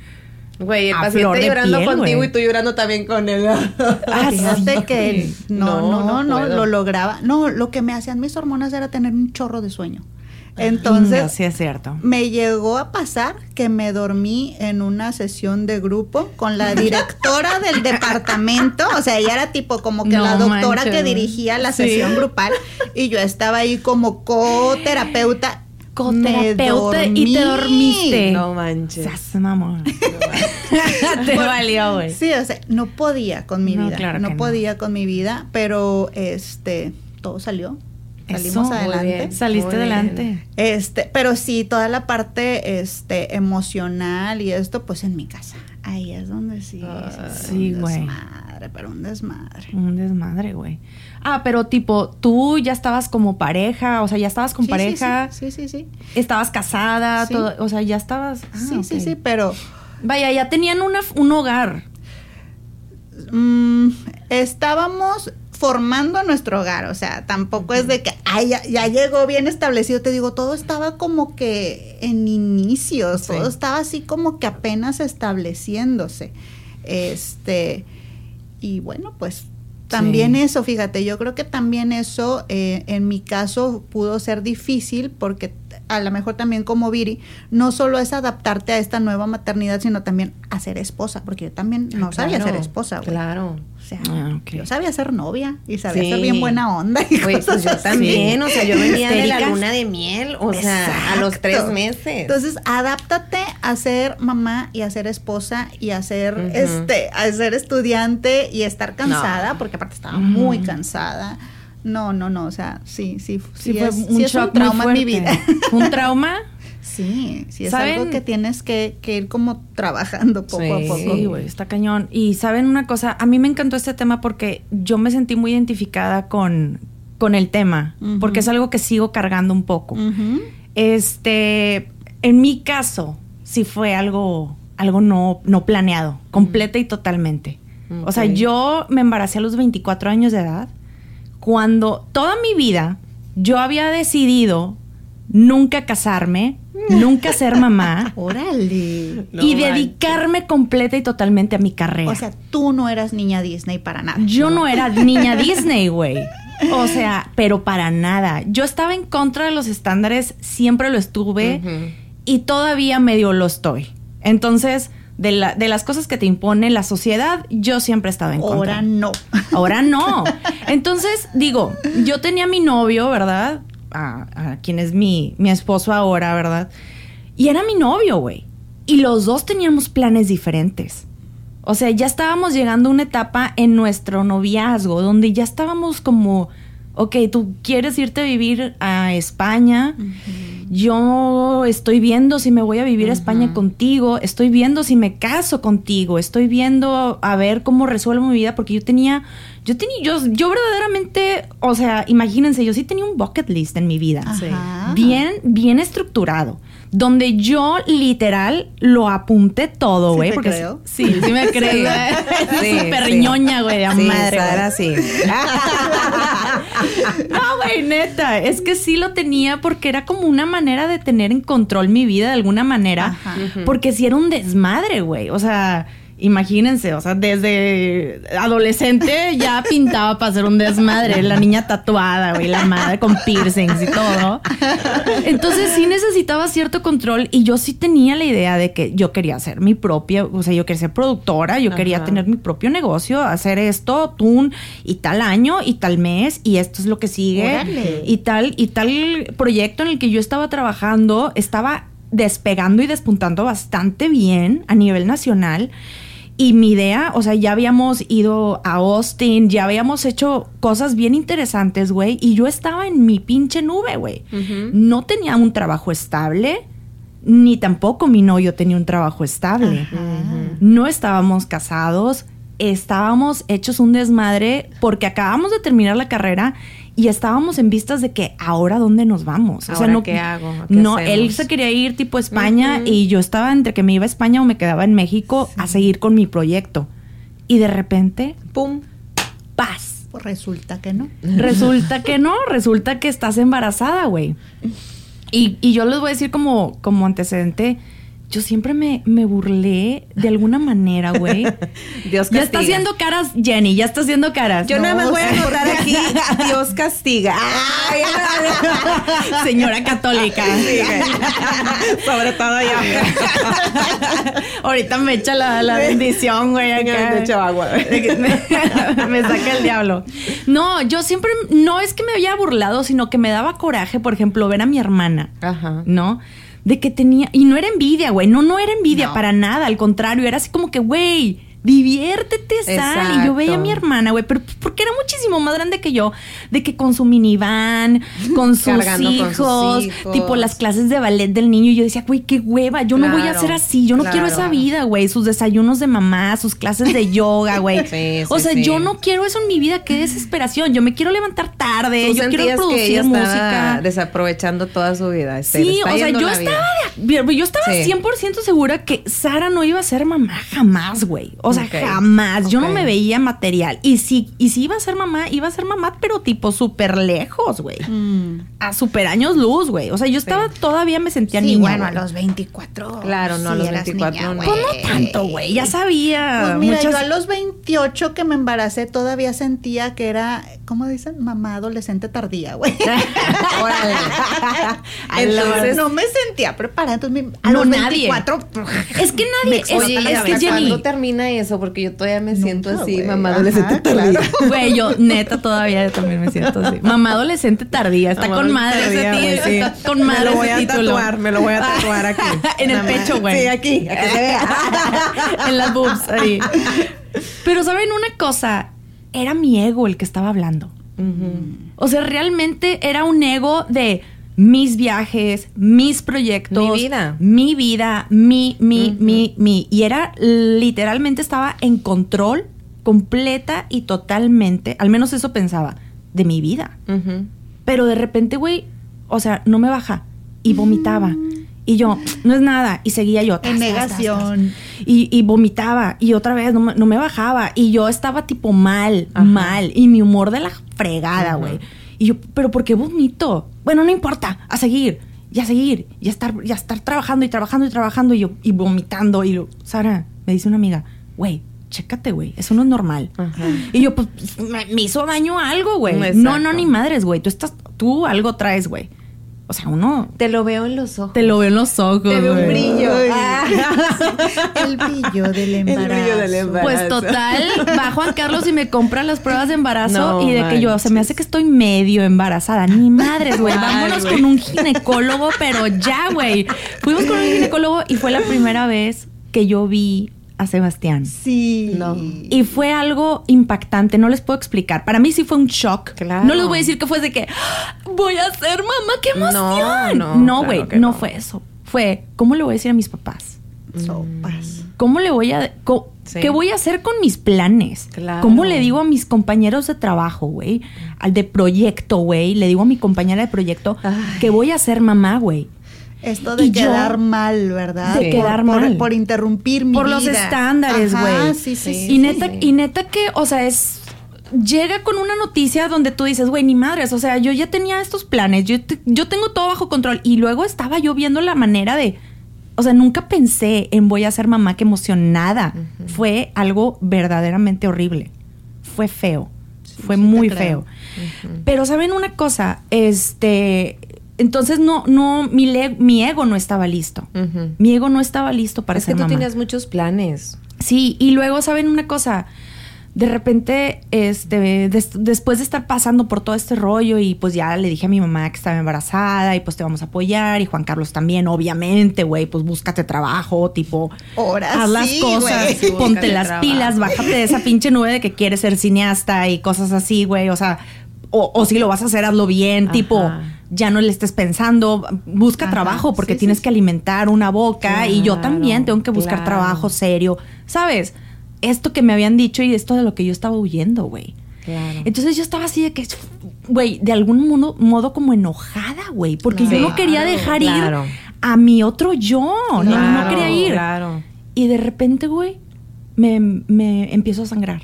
Speaker 1: Güey, el
Speaker 3: A
Speaker 1: paciente
Speaker 3: flor de
Speaker 1: llorando
Speaker 3: piel,
Speaker 1: contigo y tú llorando también con él. *laughs*
Speaker 3: Ah,
Speaker 2: Fíjate que no,
Speaker 1: No,
Speaker 2: no,
Speaker 1: no
Speaker 2: no, lo lograba. No, lo que me hacían mis hormonas era tener un chorro de sueño. Entonces,
Speaker 3: sí es cierto.
Speaker 2: me llegó a pasar que me dormí en una sesión de grupo con la *laughs* directora del departamento, o sea, ella era tipo como que
Speaker 3: No
Speaker 2: la doctora
Speaker 3: manches.
Speaker 2: que dirigía la
Speaker 3: Sí.
Speaker 2: sesión grupal y yo estaba ahí como coterapeuta.
Speaker 3: Coterapeuta y te dormiste.
Speaker 1: No manches.
Speaker 3: Seas mamón. *laughs* Te valió, güey.
Speaker 2: Sí, o sea, no podía con mi
Speaker 3: No,
Speaker 2: vida,
Speaker 3: claro
Speaker 2: no
Speaker 3: que no.
Speaker 2: podía con mi vida, pero este, todo salió. Salimos
Speaker 3: Eso,
Speaker 2: adelante.
Speaker 1: bien.
Speaker 3: Saliste
Speaker 1: Muy
Speaker 3: adelante.
Speaker 1: bien.
Speaker 2: Este, pero sí, toda la parte este, emocional y esto, pues en mi casa. Ahí es donde sí. Sí,
Speaker 3: sí,
Speaker 2: un
Speaker 3: güey.
Speaker 2: desmadre, pero un desmadre.
Speaker 3: Un desmadre, güey. Ah, pero tipo, tú ya estabas como pareja, o sea, ya estabas con
Speaker 2: Sí, sí,
Speaker 3: pareja,
Speaker 2: Sí, sí, sí.
Speaker 3: estabas casada,
Speaker 2: Sí.
Speaker 3: todo, o sea, ya estabas. ah,
Speaker 2: Sí, sí, sí, pero
Speaker 3: Vaya, ya tenían una, un hogar.
Speaker 2: mm, estábamos formando nuestro hogar, o sea, tampoco es de que ay, ya, ya llegó bien establecido, te digo, todo estaba como que en inicios,
Speaker 1: Sí.
Speaker 2: todo estaba así como que apenas estableciéndose. Este, y bueno, pues también
Speaker 3: Sí.
Speaker 2: eso, fíjate, yo creo que también eso eh, en mi caso pudo ser difícil porque a lo mejor también como Viri, no solo es adaptarte a esta nueva maternidad, sino también a ser esposa, porque yo también no sabía ser esposa.
Speaker 1: Claro.
Speaker 2: O sea,
Speaker 3: Ah,
Speaker 2: yo sabía ser novia y sabía
Speaker 1: Sí.
Speaker 2: ser bien buena onda y
Speaker 1: Güey,
Speaker 2: cosas
Speaker 1: pues yo
Speaker 2: así.
Speaker 1: también, o sea, yo venía de la luna de miel, o sea, a los tres meses.
Speaker 2: Entonces, adáptate a ser mamá y a ser esposa y a ser este, a ser estudiante y estar cansada, porque aparte estaba muy cansada. No, no, no, o sea, sí, sí, sí,
Speaker 3: Sí, fue
Speaker 2: es,
Speaker 3: un
Speaker 2: sí es
Speaker 3: shock
Speaker 2: un trauma
Speaker 3: muy
Speaker 2: en mi vida.
Speaker 3: ¿Un trauma?
Speaker 2: Sí, sí es
Speaker 3: ¿Saben?
Speaker 2: algo que tienes que, que ir como trabajando poco a poco.
Speaker 3: Sí, güey, está cañón. Y saben una cosa, a mí me encantó este tema porque yo me sentí muy identificada con, con el tema, porque es algo que sigo cargando un poco. Este, en mi caso, sí fue algo, algo no, no planeado, completa y totalmente. O sea, yo me embaracé a los 24 años de edad, cuando toda mi vida yo había decidido nunca casarme, nunca ser mamá *laughs*
Speaker 2: Órale.
Speaker 1: No
Speaker 3: y dedicarme completa y totalmente a mi carrera.
Speaker 2: O sea, tú no eras niña Disney para nada.
Speaker 3: yo no era *laughs* niña Disney, güey. O sea, pero para nada. Yo estaba en contra de los estándares, siempre lo estuve y todavía medio lo estoy. Entonces, de, la- de las cosas que te impone la sociedad, yo siempre he estado en contra.
Speaker 2: Ahora no.
Speaker 3: Ahora no. Entonces, digo, yo tenía a mi novio, ¿verdad? A, quien es mi, mi esposo ahora, ¿verdad? Y era mi novio, güey. Y los dos teníamos planes diferentes. O sea, ya estábamos llegando a una etapa en nuestro noviazgo donde ya estábamos como, ok, tú quieres irte a vivir a España. Yo estoy viendo si me voy a vivir a España contigo, estoy viendo si me caso contigo, estoy viendo a ver cómo resuelvo mi vida, porque yo tenía, yo tenía, yo, yo verdaderamente, o sea, imagínense, yo sí tenía un bucket list en mi vida,
Speaker 2: Ajá.
Speaker 3: bien, bien estructurado, donde yo literal lo apunté todo,
Speaker 2: Sí
Speaker 3: güey,
Speaker 2: te
Speaker 3: porque
Speaker 2: creo.
Speaker 3: sí, sí me *laughs* creo, *laughs*
Speaker 1: Sí, sí.
Speaker 3: güey,
Speaker 1: Sí,
Speaker 3: madre, güey.
Speaker 1: Sara, sí.
Speaker 3: No, güey, neta. Es que sí lo tenía porque era como una manera de tener en control mi vida de alguna manera.
Speaker 2: Ajá.
Speaker 3: Porque sí era un desmadre, güey. O sea, Imagínense, o sea, desde adolescente ya pintaba para hacer un desmadre. La niña tatuada, güey, la madre con piercings y todo. Entonces sí necesitaba cierto control y yo sí tenía la idea de que yo quería hacer mi propia, o sea, yo quería ser productora, yo quería tener mi propio negocio, hacer esto, tun, y tal año, y tal mes, y esto es lo que sigue.
Speaker 2: Órale.
Speaker 3: Y tal, y tal proyecto en el que yo estaba trabajando estaba despegando y despuntando bastante bien a nivel nacional. Y mi idea, o sea, ya habíamos ido a Austin, ya habíamos hecho cosas bien interesantes, güey. Y yo estaba en mi pinche nube, güey. No tenía un trabajo estable, ni tampoco mi novio tenía un trabajo estable. No estábamos casados, estábamos hechos un desmadre porque acabamos de terminar la carrera y estábamos en vistas de que ahora dónde nos vamos.
Speaker 1: ¿Ahora qué hago? ¿Qué
Speaker 3: no,
Speaker 1: hacemos?
Speaker 3: él se quería ir tipo a España y yo estaba entre que me iba a España o me quedaba en México a seguir con mi proyecto. Y de repente,
Speaker 1: ¡Pum!
Speaker 3: paz.
Speaker 2: Pues resulta que no.
Speaker 3: Resulta que no, resulta que estás embarazada, güey. *laughs* Y, y yo les voy a decir como, como antecedente, yo siempre me, me burlé de alguna manera, güey. *laughs*
Speaker 1: Dios
Speaker 3: Ya
Speaker 1: castiga.
Speaker 3: está haciendo caras, Jenny, ya está haciendo caras.
Speaker 1: Yo
Speaker 2: No,
Speaker 1: nada más voy a anotar aquí, Dios castiga. Ay, *laughs*
Speaker 3: Señora católica.
Speaker 1: Sí. *laughs* Sobre todo yo.
Speaker 3: Ahorita me echa la, la bendición, güey. acá.
Speaker 1: Me echo agua.
Speaker 3: Me saca el diablo. No, yo siempre, no es que me había burlado, sino que me daba coraje, por ejemplo, ver a mi hermana,
Speaker 1: Ajá.
Speaker 3: ¿no? De que tenía, y no era envidia, güey, no, no era envidia
Speaker 2: No.
Speaker 3: para nada, al contrario, era así como que, güey, diviértete, sal. Y yo veía a mi
Speaker 1: Exacto.
Speaker 3: hermana, güey, pero porque era muchísimo más grande que yo, de que con su minivan, con *laughs* sus,
Speaker 1: Cargando con sus
Speaker 3: hijos, tipo las clases de ballet del niño. Y yo decía, güey, qué hueva, yo no voy a hacer así, yo no quiero esa vida, güey. Sus desayunos de mamá, sus clases de yoga, *laughs* güey.
Speaker 1: Sí,
Speaker 3: o sea,
Speaker 1: sí.
Speaker 3: yo no quiero eso en mi vida, qué desesperación. Yo me quiero levantar tarde, yo quiero
Speaker 1: sentías que ella
Speaker 3: producir música.
Speaker 1: desaprovechando toda su vida. este,
Speaker 3: Sí,
Speaker 1: está
Speaker 3: o sea, yo estaba, de- yo estaba
Speaker 1: Sí.
Speaker 3: 100% segura que Sara no iba a ser mamá jamás, güey. O sea, jamás. Yo no me veía material. Y si, y si iba a ser mamá, iba a ser mamá, pero tipo súper lejos, güey.
Speaker 2: Mm.
Speaker 3: A super años luz, güey. O sea, yo estaba, todavía me sentía
Speaker 2: Sí,
Speaker 3: niña.
Speaker 2: bueno, a los 24.
Speaker 1: Claro, no, a los
Speaker 2: eras
Speaker 1: 24
Speaker 2: niña,
Speaker 1: no.
Speaker 3: No tanto, güey. Ya sabía.
Speaker 2: Pues mira,
Speaker 3: muchas-
Speaker 2: yo a los 28 que me embaracé todavía sentía que era, ¿cómo dicen? Mamá adolescente tardía, güey. *laughs*
Speaker 1: Órale.
Speaker 3: Entonces,
Speaker 2: no me sentía preparada. Entonces, a
Speaker 3: No,
Speaker 2: los
Speaker 3: nadie.
Speaker 2: 24.
Speaker 3: Es que nadie. Es,
Speaker 1: Oye,
Speaker 3: es que Jenny.
Speaker 1: ¿cuándo termina eso? Porque yo todavía me siento
Speaker 2: Nunca,
Speaker 1: así, mamá adolescente tardía. *laughs*
Speaker 3: Güey, yo neta todavía también me siento así. Mamá adolescente tardía. Está
Speaker 1: Mamá
Speaker 3: con madre
Speaker 1: tardía,
Speaker 3: ese
Speaker 1: sí.
Speaker 3: Está *laughs* con madre
Speaker 1: Me lo voy a
Speaker 3: título.
Speaker 1: tatuar, me lo voy a tatuar *laughs* aquí.
Speaker 3: en el pecho, güey.
Speaker 1: Sí, aquí, a que se vea.
Speaker 3: en las boobs, ahí. Pero ¿saben una cosa? Era mi ego el que estaba hablando. O sea, realmente era un ego de mis viajes, mis proyectos.
Speaker 1: Mi vida.
Speaker 3: Mi vida, mi, mi, mi, mi. Y era literalmente estaba en control completa y totalmente, al menos eso pensaba, de mi vida. Pero de repente, güey, o sea, no me baja y vomitaba. Y yo, no es nada. Y seguía yo.
Speaker 2: En
Speaker 3: tas, tas, tas, tas.
Speaker 2: negación.
Speaker 3: Y, y vomitaba. Y otra vez no me, no me bajaba. Y yo estaba tipo mal,
Speaker 1: Ajá.
Speaker 3: mal. Y mi humor de la fregada, güey. Y yo, ¿pero por qué vomito? Bueno, no importa. A seguir. Y a seguir. Y a estar, y a estar trabajando y trabajando y trabajando. Y yo, y vomitando. Y yo, Sara, me dice una amiga, güey, chécate, güey. Eso no es normal.
Speaker 1: Ajá.
Speaker 3: Y yo, pues, me, me hizo daño algo, güey. No, no, ni madres, güey. Tú estás, tú algo traes, güey. O sea, uno
Speaker 1: Te lo veo en los ojos.
Speaker 3: te lo veo en los ojos.
Speaker 1: Te veo un brillo.
Speaker 2: Ay.
Speaker 1: Ah.
Speaker 2: El brillo del embarazo.
Speaker 1: brillo del embarazo.
Speaker 3: Pues total, va Juan Carlos y me compra las pruebas de embarazo
Speaker 1: No
Speaker 3: y de que yo, se me hace que estoy medio embarazada. Ni madres, güey. Vámonos con un ginecólogo, pero ya, güey. Fuimos con un ginecólogo y fue la primera vez que yo vi a Sebastián.
Speaker 2: Sí.
Speaker 1: No.
Speaker 3: Y fue algo impactante, no les puedo explicar. Para mí sí fue un shock.
Speaker 1: Claro.
Speaker 3: No les voy a decir que fue de que "Ah, voy a ser mamá, qué
Speaker 1: No,
Speaker 3: emoción.
Speaker 1: no,
Speaker 3: No,
Speaker 1: claro
Speaker 3: güey,
Speaker 1: que
Speaker 3: no
Speaker 1: no.
Speaker 3: fue eso. Fue, ¿cómo le voy a decir a mis papás?
Speaker 2: Sopas.
Speaker 3: ¿Cómo le voy a...
Speaker 1: Sí.
Speaker 3: ¿Qué voy a hacer con mis planes?
Speaker 1: Claro.
Speaker 3: ¿Cómo le digo a mis compañeros de trabajo, güey? Al de proyecto, güey. Le digo a mi compañera de proyecto
Speaker 1: Ay.
Speaker 3: que voy a ser mamá, güey.
Speaker 2: Esto de
Speaker 3: Y yo-
Speaker 2: quedar mal, ¿verdad?
Speaker 3: de quedar
Speaker 2: por,
Speaker 3: mal.
Speaker 2: Por interrumpir mi
Speaker 3: Por los estándares, güey.
Speaker 2: Sí, sí,
Speaker 1: Sí.
Speaker 2: sí.
Speaker 3: y neta,
Speaker 1: sí.
Speaker 3: y neta que, o sea, es llega con una noticia donde tú dices, güey, ni madres, o sea, yo ya tenía estos planes, yo, te- yo tengo todo bajo control y luego estaba yo viendo la manera de o sea, nunca pensé en voy a ser mamá que emocionada. Fue algo verdaderamente horrible. Fue feo. Fue
Speaker 1: sí
Speaker 3: muy feo. Pero saben una cosa, este, entonces no, no, mi, le- mi ego no estaba listo. Mi ego no estaba listo para
Speaker 1: es que
Speaker 3: ser
Speaker 1: tú tenías muchos planes.
Speaker 3: Sí, y luego, ¿saben una cosa? De repente, este, des- después de estar pasando por todo este rollo y pues ya le dije a mi mamá que estaba embarazada y pues te vamos a apoyar y Juan Carlos también, obviamente, güey, pues búscate trabajo, tipo,
Speaker 2: Ahora
Speaker 3: haz las
Speaker 2: sí,
Speaker 3: cosas,
Speaker 2: güey.
Speaker 1: Sí, *laughs*
Speaker 3: ponte las
Speaker 1: trabajo.
Speaker 3: pilas, bájate de esa pinche nube de que quieres ser cineasta y cosas así, güey, o sea, o, o si lo vas a hacer, hazlo bien,
Speaker 1: Ajá.
Speaker 3: tipo, ya no le estés pensando, busca
Speaker 2: Ajá,
Speaker 3: trabajo porque
Speaker 2: sí,
Speaker 3: tienes
Speaker 2: sí,
Speaker 3: que alimentar una boca y yo también tengo que buscar
Speaker 1: claro.
Speaker 3: trabajo serio, ¿sabes? Esto que me habían dicho y esto de lo que yo estaba huyendo, güey.
Speaker 1: Claro.
Speaker 3: Entonces yo estaba así de que, güey, de algún modo, modo como enojada, güey, porque yo no quería dejar ir a mi otro yo, no, quería ir.
Speaker 1: Claro.
Speaker 3: Y de repente, güey, me, me empiezo a sangrar.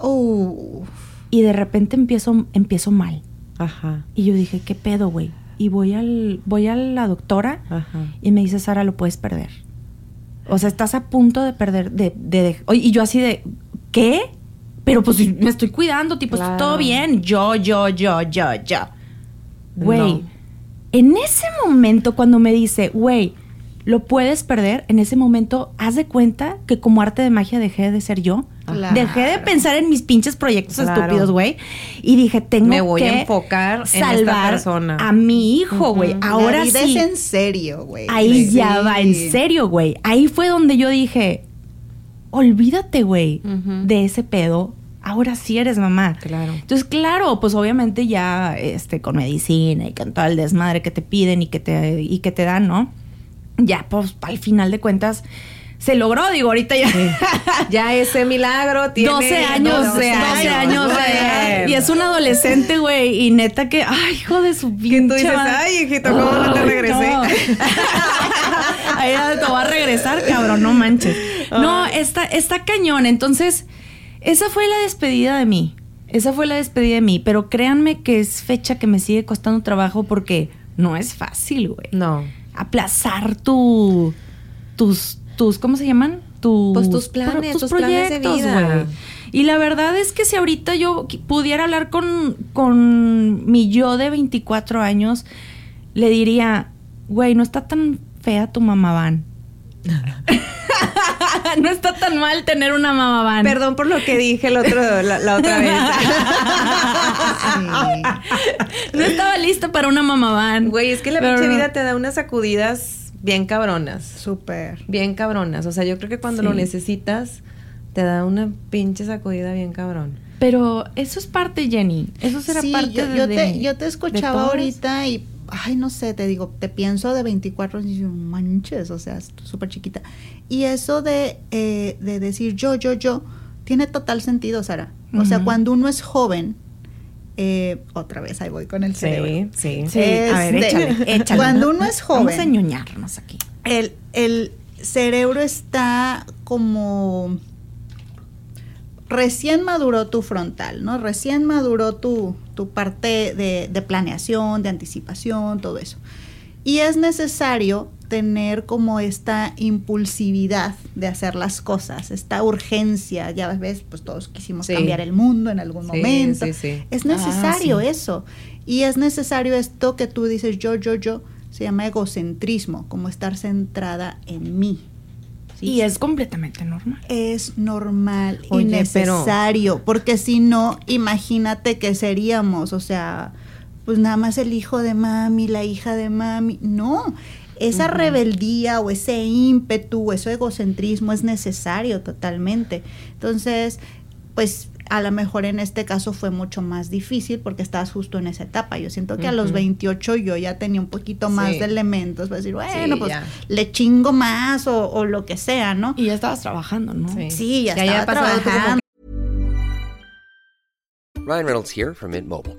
Speaker 2: Uh,
Speaker 3: Y de repente empiezo, empiezo mal.
Speaker 1: Ajá.
Speaker 3: Y yo dije, ¿qué pedo, güey? Y voy, al, voy a la doctora
Speaker 1: Ajá.
Speaker 3: y me dice, Sara, lo puedes perder. O sea, estás a punto de perder, de, de, y yo así de, ¿qué? Pero pues me estoy cuidando, tipo,
Speaker 1: Claro.
Speaker 3: todo bien. Yo, yo, yo, yo, yo. Güey,
Speaker 1: No.
Speaker 3: en ese momento cuando me dice, güey, lo puedes perder, en ese momento, haz de cuenta que como arte de magia dejé de ser yo.
Speaker 2: Claro.
Speaker 3: Dejé de pensar en mis pinches proyectos
Speaker 1: Claro.
Speaker 3: estúpidos, güey. Y dije, tengo
Speaker 1: Me voy a
Speaker 3: que
Speaker 1: enfocar en esta
Speaker 3: salvar
Speaker 1: persona.
Speaker 3: a mi hijo, güey. Ahora
Speaker 2: la vida
Speaker 3: sí.
Speaker 2: es en serio, güey.
Speaker 3: Ahí
Speaker 2: Sí.
Speaker 3: ya va, en serio, güey. Ahí fue donde yo dije, olvídate, güey, de ese pedo. Ahora sí eres mamá.
Speaker 1: Claro.
Speaker 3: Entonces, claro, pues obviamente ya este, con medicina y con todo el desmadre que te piden y que te, y que te dan, ¿no? Ya, pues al final de cuentas, se logró, digo, ahorita ya.
Speaker 1: Ya ese milagro tiene
Speaker 3: 12 años, 12 años, de- y es un adolescente, güey, y neta que, ay, hijo de su
Speaker 1: Que
Speaker 3: pinche
Speaker 1: tú dices, ay, hijito, ¿cómo no te regresé?
Speaker 3: no. *laughs* Ahí te va a regresar, cabrón, no manches. No, está, está cañón. Entonces, esa fue la despedida de mí. Esa fue la despedida de mí. Pero créanme que es fecha que me sigue costando trabajo porque no es fácil, güey.
Speaker 1: No.
Speaker 3: Aplazar tu. tus. Tus ¿Cómo se llaman? Tus,
Speaker 1: Pues tus planes, tus planes de vida.
Speaker 3: güey. Y la verdad es que si ahorita yo pudiera hablar con, con mi yo de 24 años, le diría, güey, no está tan fea tu mamá van. *laughs* *laughs* no está tan mal tener una mamá van.
Speaker 1: Perdón por lo que dije el otro, la, la otra vez. *laughs*
Speaker 3: No estaba lista para una mamá van.
Speaker 1: Güey, es que la pinche vida te da unas sacudidas bien cabronas.
Speaker 2: Súper.
Speaker 1: Bien cabronas. O sea, yo creo que cuando
Speaker 3: Sí.
Speaker 1: lo necesitas, te da una pinche sacudida bien cabrón.
Speaker 3: Pero eso es parte, Jenny. Eso será
Speaker 2: Sí,
Speaker 3: parte
Speaker 2: yo,
Speaker 3: de,
Speaker 2: yo
Speaker 3: de-
Speaker 2: te, yo te escuchaba
Speaker 3: todas.
Speaker 2: ahorita y, ay, no sé, te digo, te pienso de 24 años y manches, o sea, súper chiquita. Y eso de, eh, de decir yo, yo, yo, tiene total sentido, Sara. O sea, cuando uno es joven, eh, otra vez ahí voy con el cerebro.
Speaker 1: Sí, sí.
Speaker 3: Sí, a ver, échale, *laughs* échale.
Speaker 2: Cuando uno es joven,
Speaker 3: Vamos a ñoñarnos aquí.
Speaker 2: el, el cerebro está como recién maduró tu frontal, ¿no? Recién maduró tu, tu parte de, de planeación, de anticipación, todo eso. Y es necesario tener como esta impulsividad de hacer las cosas, esta urgencia, ya ves, pues todos quisimos
Speaker 1: Sí.
Speaker 2: cambiar el mundo en algún
Speaker 1: Sí,
Speaker 2: momento.
Speaker 1: sí, sí.
Speaker 2: Es necesario
Speaker 3: Ah, sí.
Speaker 2: eso. Y es necesario esto que tú dices yo, yo, yo, se llama egocentrismo, como estar centrada en mí.
Speaker 3: Y es completamente normal.
Speaker 2: es normal y
Speaker 1: Oye, pero-
Speaker 2: necesario, porque si no, imagínate que seríamos, o sea, pues nada más el hijo de mami, la hija de mami, no. Esa rebeldía o ese ímpetu o ese egocentrismo es necesario totalmente. Entonces, pues a lo mejor en este caso fue mucho más difícil porque estabas justo en esa etapa. Yo siento que a los
Speaker 1: Ujú.
Speaker 2: 28 yo ya tenía un poquito más
Speaker 1: Sí.
Speaker 2: de elementos para decir, bueno,
Speaker 1: Sí,
Speaker 2: pues
Speaker 1: ya.
Speaker 2: le chingo más o, o lo que sea, ¿no?
Speaker 3: Y ya estabas trabajando, ¿no?
Speaker 1: Sí.
Speaker 2: Sí, ya estaba
Speaker 1: como
Speaker 2: trabajando.
Speaker 6: Ryan Reynolds here from Mint Mobile.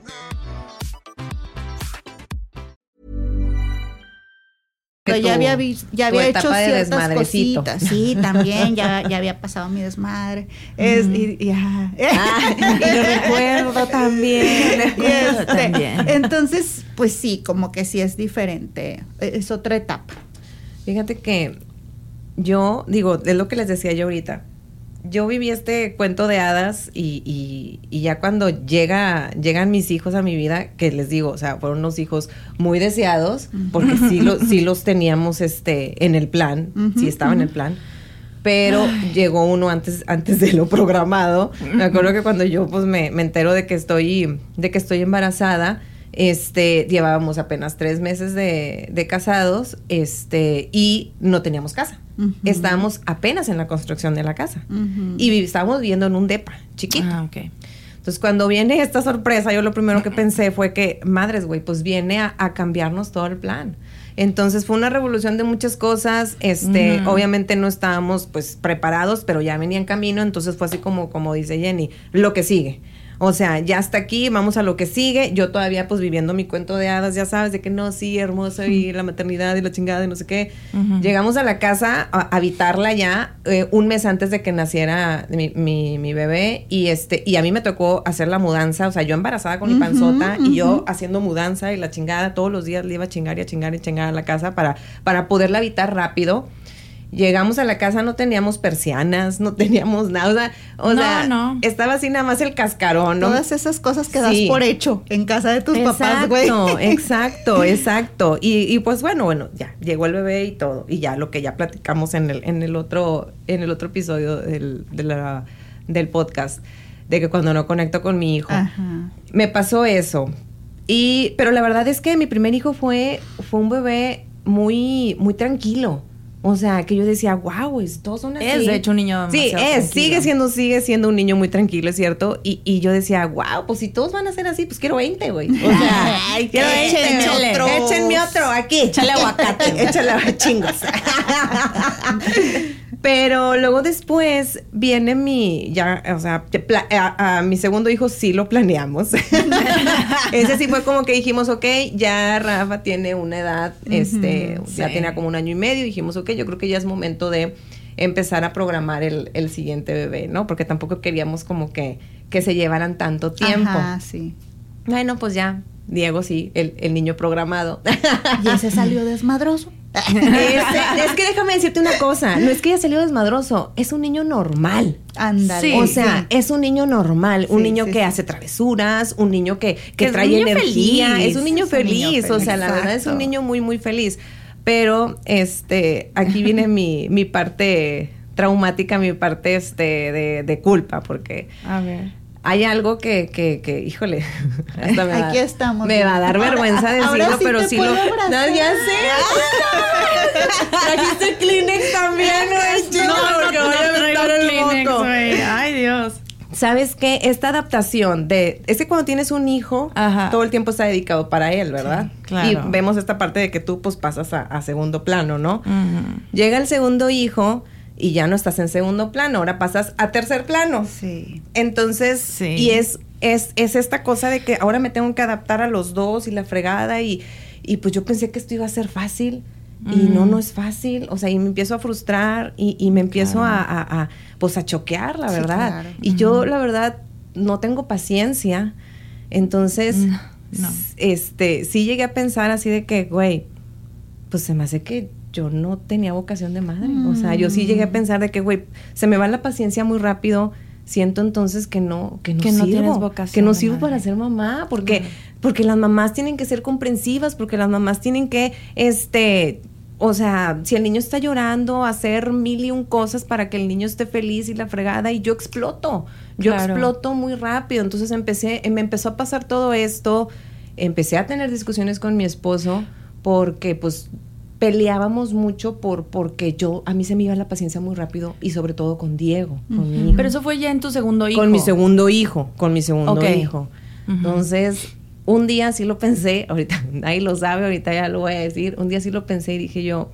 Speaker 2: Pero ya
Speaker 1: tu-
Speaker 2: había, ya había hecho
Speaker 1: de
Speaker 2: ciertas
Speaker 1: desmadrecito.
Speaker 2: cositas. Sí, también, ya, *laughs* ya había pasado mi desmadre. Es, y, y.
Speaker 1: Ah, *laughs* y lo recuerdo también.
Speaker 2: Y este,
Speaker 3: también.
Speaker 2: Entonces, pues sí, como que sí es diferente. e, Es otra etapa.
Speaker 1: Fíjate que yo, digo, es lo que les decía yo ahorita. Yo viví este cuento de hadas y, y- y ya cuando llega, llegan mis hijos a mi vida, que les digo, o sea, fueron unos hijos muy deseados, porque sí, lo- sí *laughs* los teníamos este, en el plan, sí estaba en el plan. Pero llegó uno antes, antes de lo programado. Me acuerdo que cuando yo pues me, me entero de que estoy, de que estoy embarazada, este, llevábamos apenas tres meses de, de casados, este, y no teníamos casa.
Speaker 2: Ujú.
Speaker 1: Estábamos apenas en la construcción de la casa. Y estábamos viviendo en un depa chiquito.
Speaker 3: Ah, ok.
Speaker 1: Entonces, cuando viene esta sorpresa, yo lo primero que *laughs* pensé fue que, madres, güey, pues viene a, a cambiarnos todo el plan. Entonces, fue una revolución de muchas cosas. Este, obviamente no estábamos, pues, preparados, pero ya venía en camino. Entonces, fue así como, como dice Jenny, lo que sigue. O sea, ya hasta aquí, vamos a lo que sigue. Yo todavía, pues, viviendo mi cuento de hadas, ya sabes, de que no, sí, hermoso, y la maternidad y la chingada y no sé qué. Llegamos a la casa a habitarla ya eh, un mes antes de que naciera mi, mi- mi bebé y este y a mí me tocó hacer la mudanza, o sea, yo embarazada con mi panzota y yo haciendo mudanza y la chingada todos los días le iba a chingar y a chingar y a chingar a la casa para para poderla habitar rápido. Llegamos a la casa, no teníamos persianas, no teníamos nada, o sea, o
Speaker 3: No,
Speaker 1: sea,
Speaker 3: no.
Speaker 1: estaba así nada más el cascarón, ¿no?
Speaker 2: Todas esas cosas que das
Speaker 1: Sí.
Speaker 2: por hecho en casa de tus papás, güey.
Speaker 1: Exacto, exacto, *laughs* exacto. Y, y pues bueno, bueno, ya llegó el bebé y todo. Y ya lo que ya platicamos en el, en el otro, en el otro episodio del, de la- del podcast, de que cuando no conecto con mi hijo,
Speaker 2: Ajá.
Speaker 1: me pasó eso. Y, pero la verdad es que mi primer hijo fue, fue un bebé muy, muy tranquilo. O sea, que yo decía, wow, todos son así.
Speaker 3: Es, de hecho, un niño
Speaker 1: Sí, es,
Speaker 3: tranquilo.
Speaker 1: sigue siendo, sigue siendo un niño muy tranquilo, es cierto. Y, y yo decía, wow, pues si todos van a ser así, pues quiero 20, güey. O sea, *laughs*
Speaker 2: Ay,
Speaker 1: quiero
Speaker 2: échenme
Speaker 1: 20.
Speaker 2: otro.
Speaker 1: Échenme otro aquí. Échale *laughs* aguacate. *laughs* Échale chingos. Pero luego después viene mi, ya, o sea, a, a mi segundo hijo sí lo planeamos. *laughs* Ese sí fue como que dijimos, ok, ya Rafa tiene una edad, este, ya tenía como un año y medio, dijimos, ok, yo creo que ya es momento de empezar a programar el, el siguiente bebé, ¿no? Porque tampoco queríamos como que, que se llevaran tanto tiempo.
Speaker 2: Ajá, sí.
Speaker 1: Bueno, pues ya, Diego sí, el, el niño programado.
Speaker 2: Y ese salió *laughs* desmadroso.
Speaker 1: Ese- es que déjame decirte una cosa, no es que haya salido desmadroso, es un niño normal.
Speaker 2: Ándale.
Speaker 3: Sí,
Speaker 1: o sea,
Speaker 2: sí.
Speaker 1: es un niño normal, un
Speaker 2: Sí,
Speaker 1: niño
Speaker 2: sí,
Speaker 1: que
Speaker 2: sí.
Speaker 1: hace travesuras, un niño que, que
Speaker 3: es
Speaker 1: trae
Speaker 3: niño
Speaker 1: energía,
Speaker 3: feliz,
Speaker 1: es un niño
Speaker 2: es un niño
Speaker 1: feliz, o
Speaker 2: feliz,
Speaker 1: sea, la verdad es un niño muy, muy feliz. Pero, este, aquí viene mi, mi parte traumática, mi parte, este, de, de culpa, porque
Speaker 3: A ver.
Speaker 1: Hay algo que, que, que híjole, *laughs* hasta me
Speaker 2: Aquí
Speaker 1: va-
Speaker 2: estamos.
Speaker 1: Me va a dar
Speaker 2: Ahora-
Speaker 1: vergüenza
Speaker 2: ahora
Speaker 1: decirlo,
Speaker 2: sí
Speaker 1: pero sí lo.
Speaker 2: abrazar.
Speaker 1: No, ya sé. Trajiste Kleenex también, güey. chico, porque voy a aventar el moco.
Speaker 3: Ay, Dios.
Speaker 1: ¿Sabes qué? Esta adaptación de... Es que cuando tienes un hijo,
Speaker 3: Ajá.
Speaker 1: todo el tiempo está dedicado para él, ¿verdad?
Speaker 3: Sí, claro.
Speaker 1: Y vemos esta parte de que tú pues pasas a, a segundo plano, ¿no? Llega el segundo hijo y ya no estás en segundo plano, ahora pasas a tercer plano.
Speaker 2: Sí.
Speaker 1: Entonces,
Speaker 3: Sí.
Speaker 1: y es, es, es esta cosa de que ahora me tengo que adaptar a los dos y la fregada y, y pues yo pensé que esto iba a ser fácil y no, no es fácil, o sea, y me empiezo a frustrar y, y me empiezo a, a- a, pues a choquear, la
Speaker 2: Sí,
Speaker 1: verdad.
Speaker 2: claro.
Speaker 1: Y yo, la verdad, no tengo paciencia, entonces,
Speaker 3: no.
Speaker 1: este, sí llegué a pensar así de que, güey, pues se me hace que yo no tenía vocación de madre. O sea, yo sí llegué a pensar de que, güey, se me va la paciencia muy rápido. Siento entonces que no, que no
Speaker 3: Que no
Speaker 1: sirvo,
Speaker 3: tienes vocación
Speaker 1: que no sirvo
Speaker 3: madre.
Speaker 1: para ser mamá, porque, porque las mamás tienen que ser comprensivas, porque las mamás tienen que, este, o sea, si el niño está llorando, hacer mil y un cosas para que el niño esté feliz y la fregada, y yo exploto, yo
Speaker 3: Claro.
Speaker 1: exploto muy rápido. Entonces empecé, me empezó a pasar todo esto, empecé a tener discusiones con mi esposo, porque pues peleábamos mucho por porque yo a mí se me iba la paciencia muy rápido y sobre todo con Diego, con mi hijo.
Speaker 3: Pero eso fue ya en tu segundo hijo.
Speaker 1: Con mi segundo hijo, con mi segundo hijo. Entonces, un día sí lo pensé, ahorita *laughs* nadie lo sabe, ahorita ya lo voy a decir, un día sí lo pensé y dije yo,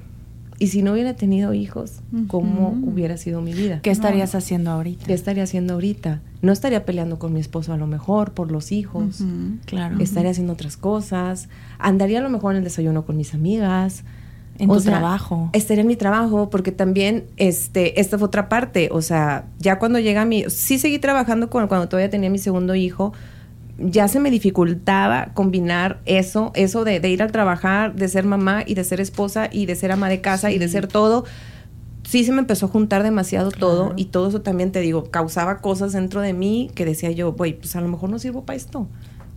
Speaker 1: ¿y si no hubiera tenido hijos, cómo hubiera sido mi vida?
Speaker 3: ¿Qué estarías haciendo ahorita?
Speaker 1: ¿Qué estaría haciendo ahorita? No estaría peleando con mi esposo a lo mejor por los hijos.
Speaker 3: Claro.
Speaker 1: Estaría haciendo otras cosas. Andaría a lo mejor en el desayuno con mis amigas.
Speaker 3: En
Speaker 1: O
Speaker 3: tu
Speaker 1: sea,
Speaker 3: trabajo.
Speaker 1: Estaría en mi trabajo porque también este esta fue otra parte, o sea, ya cuando llega mi sí seguí trabajando con cuando todavía tenía mi segundo hijo, ya se me dificultaba combinar eso, eso de, de ir al trabajar, de ser mamá y de ser esposa y de ser ama de casa y de ser todo. Sí se me empezó a juntar demasiado todo y todo eso también te digo, causaba cosas dentro de mí que decía yo, güey, pues a lo mejor no sirvo para esto.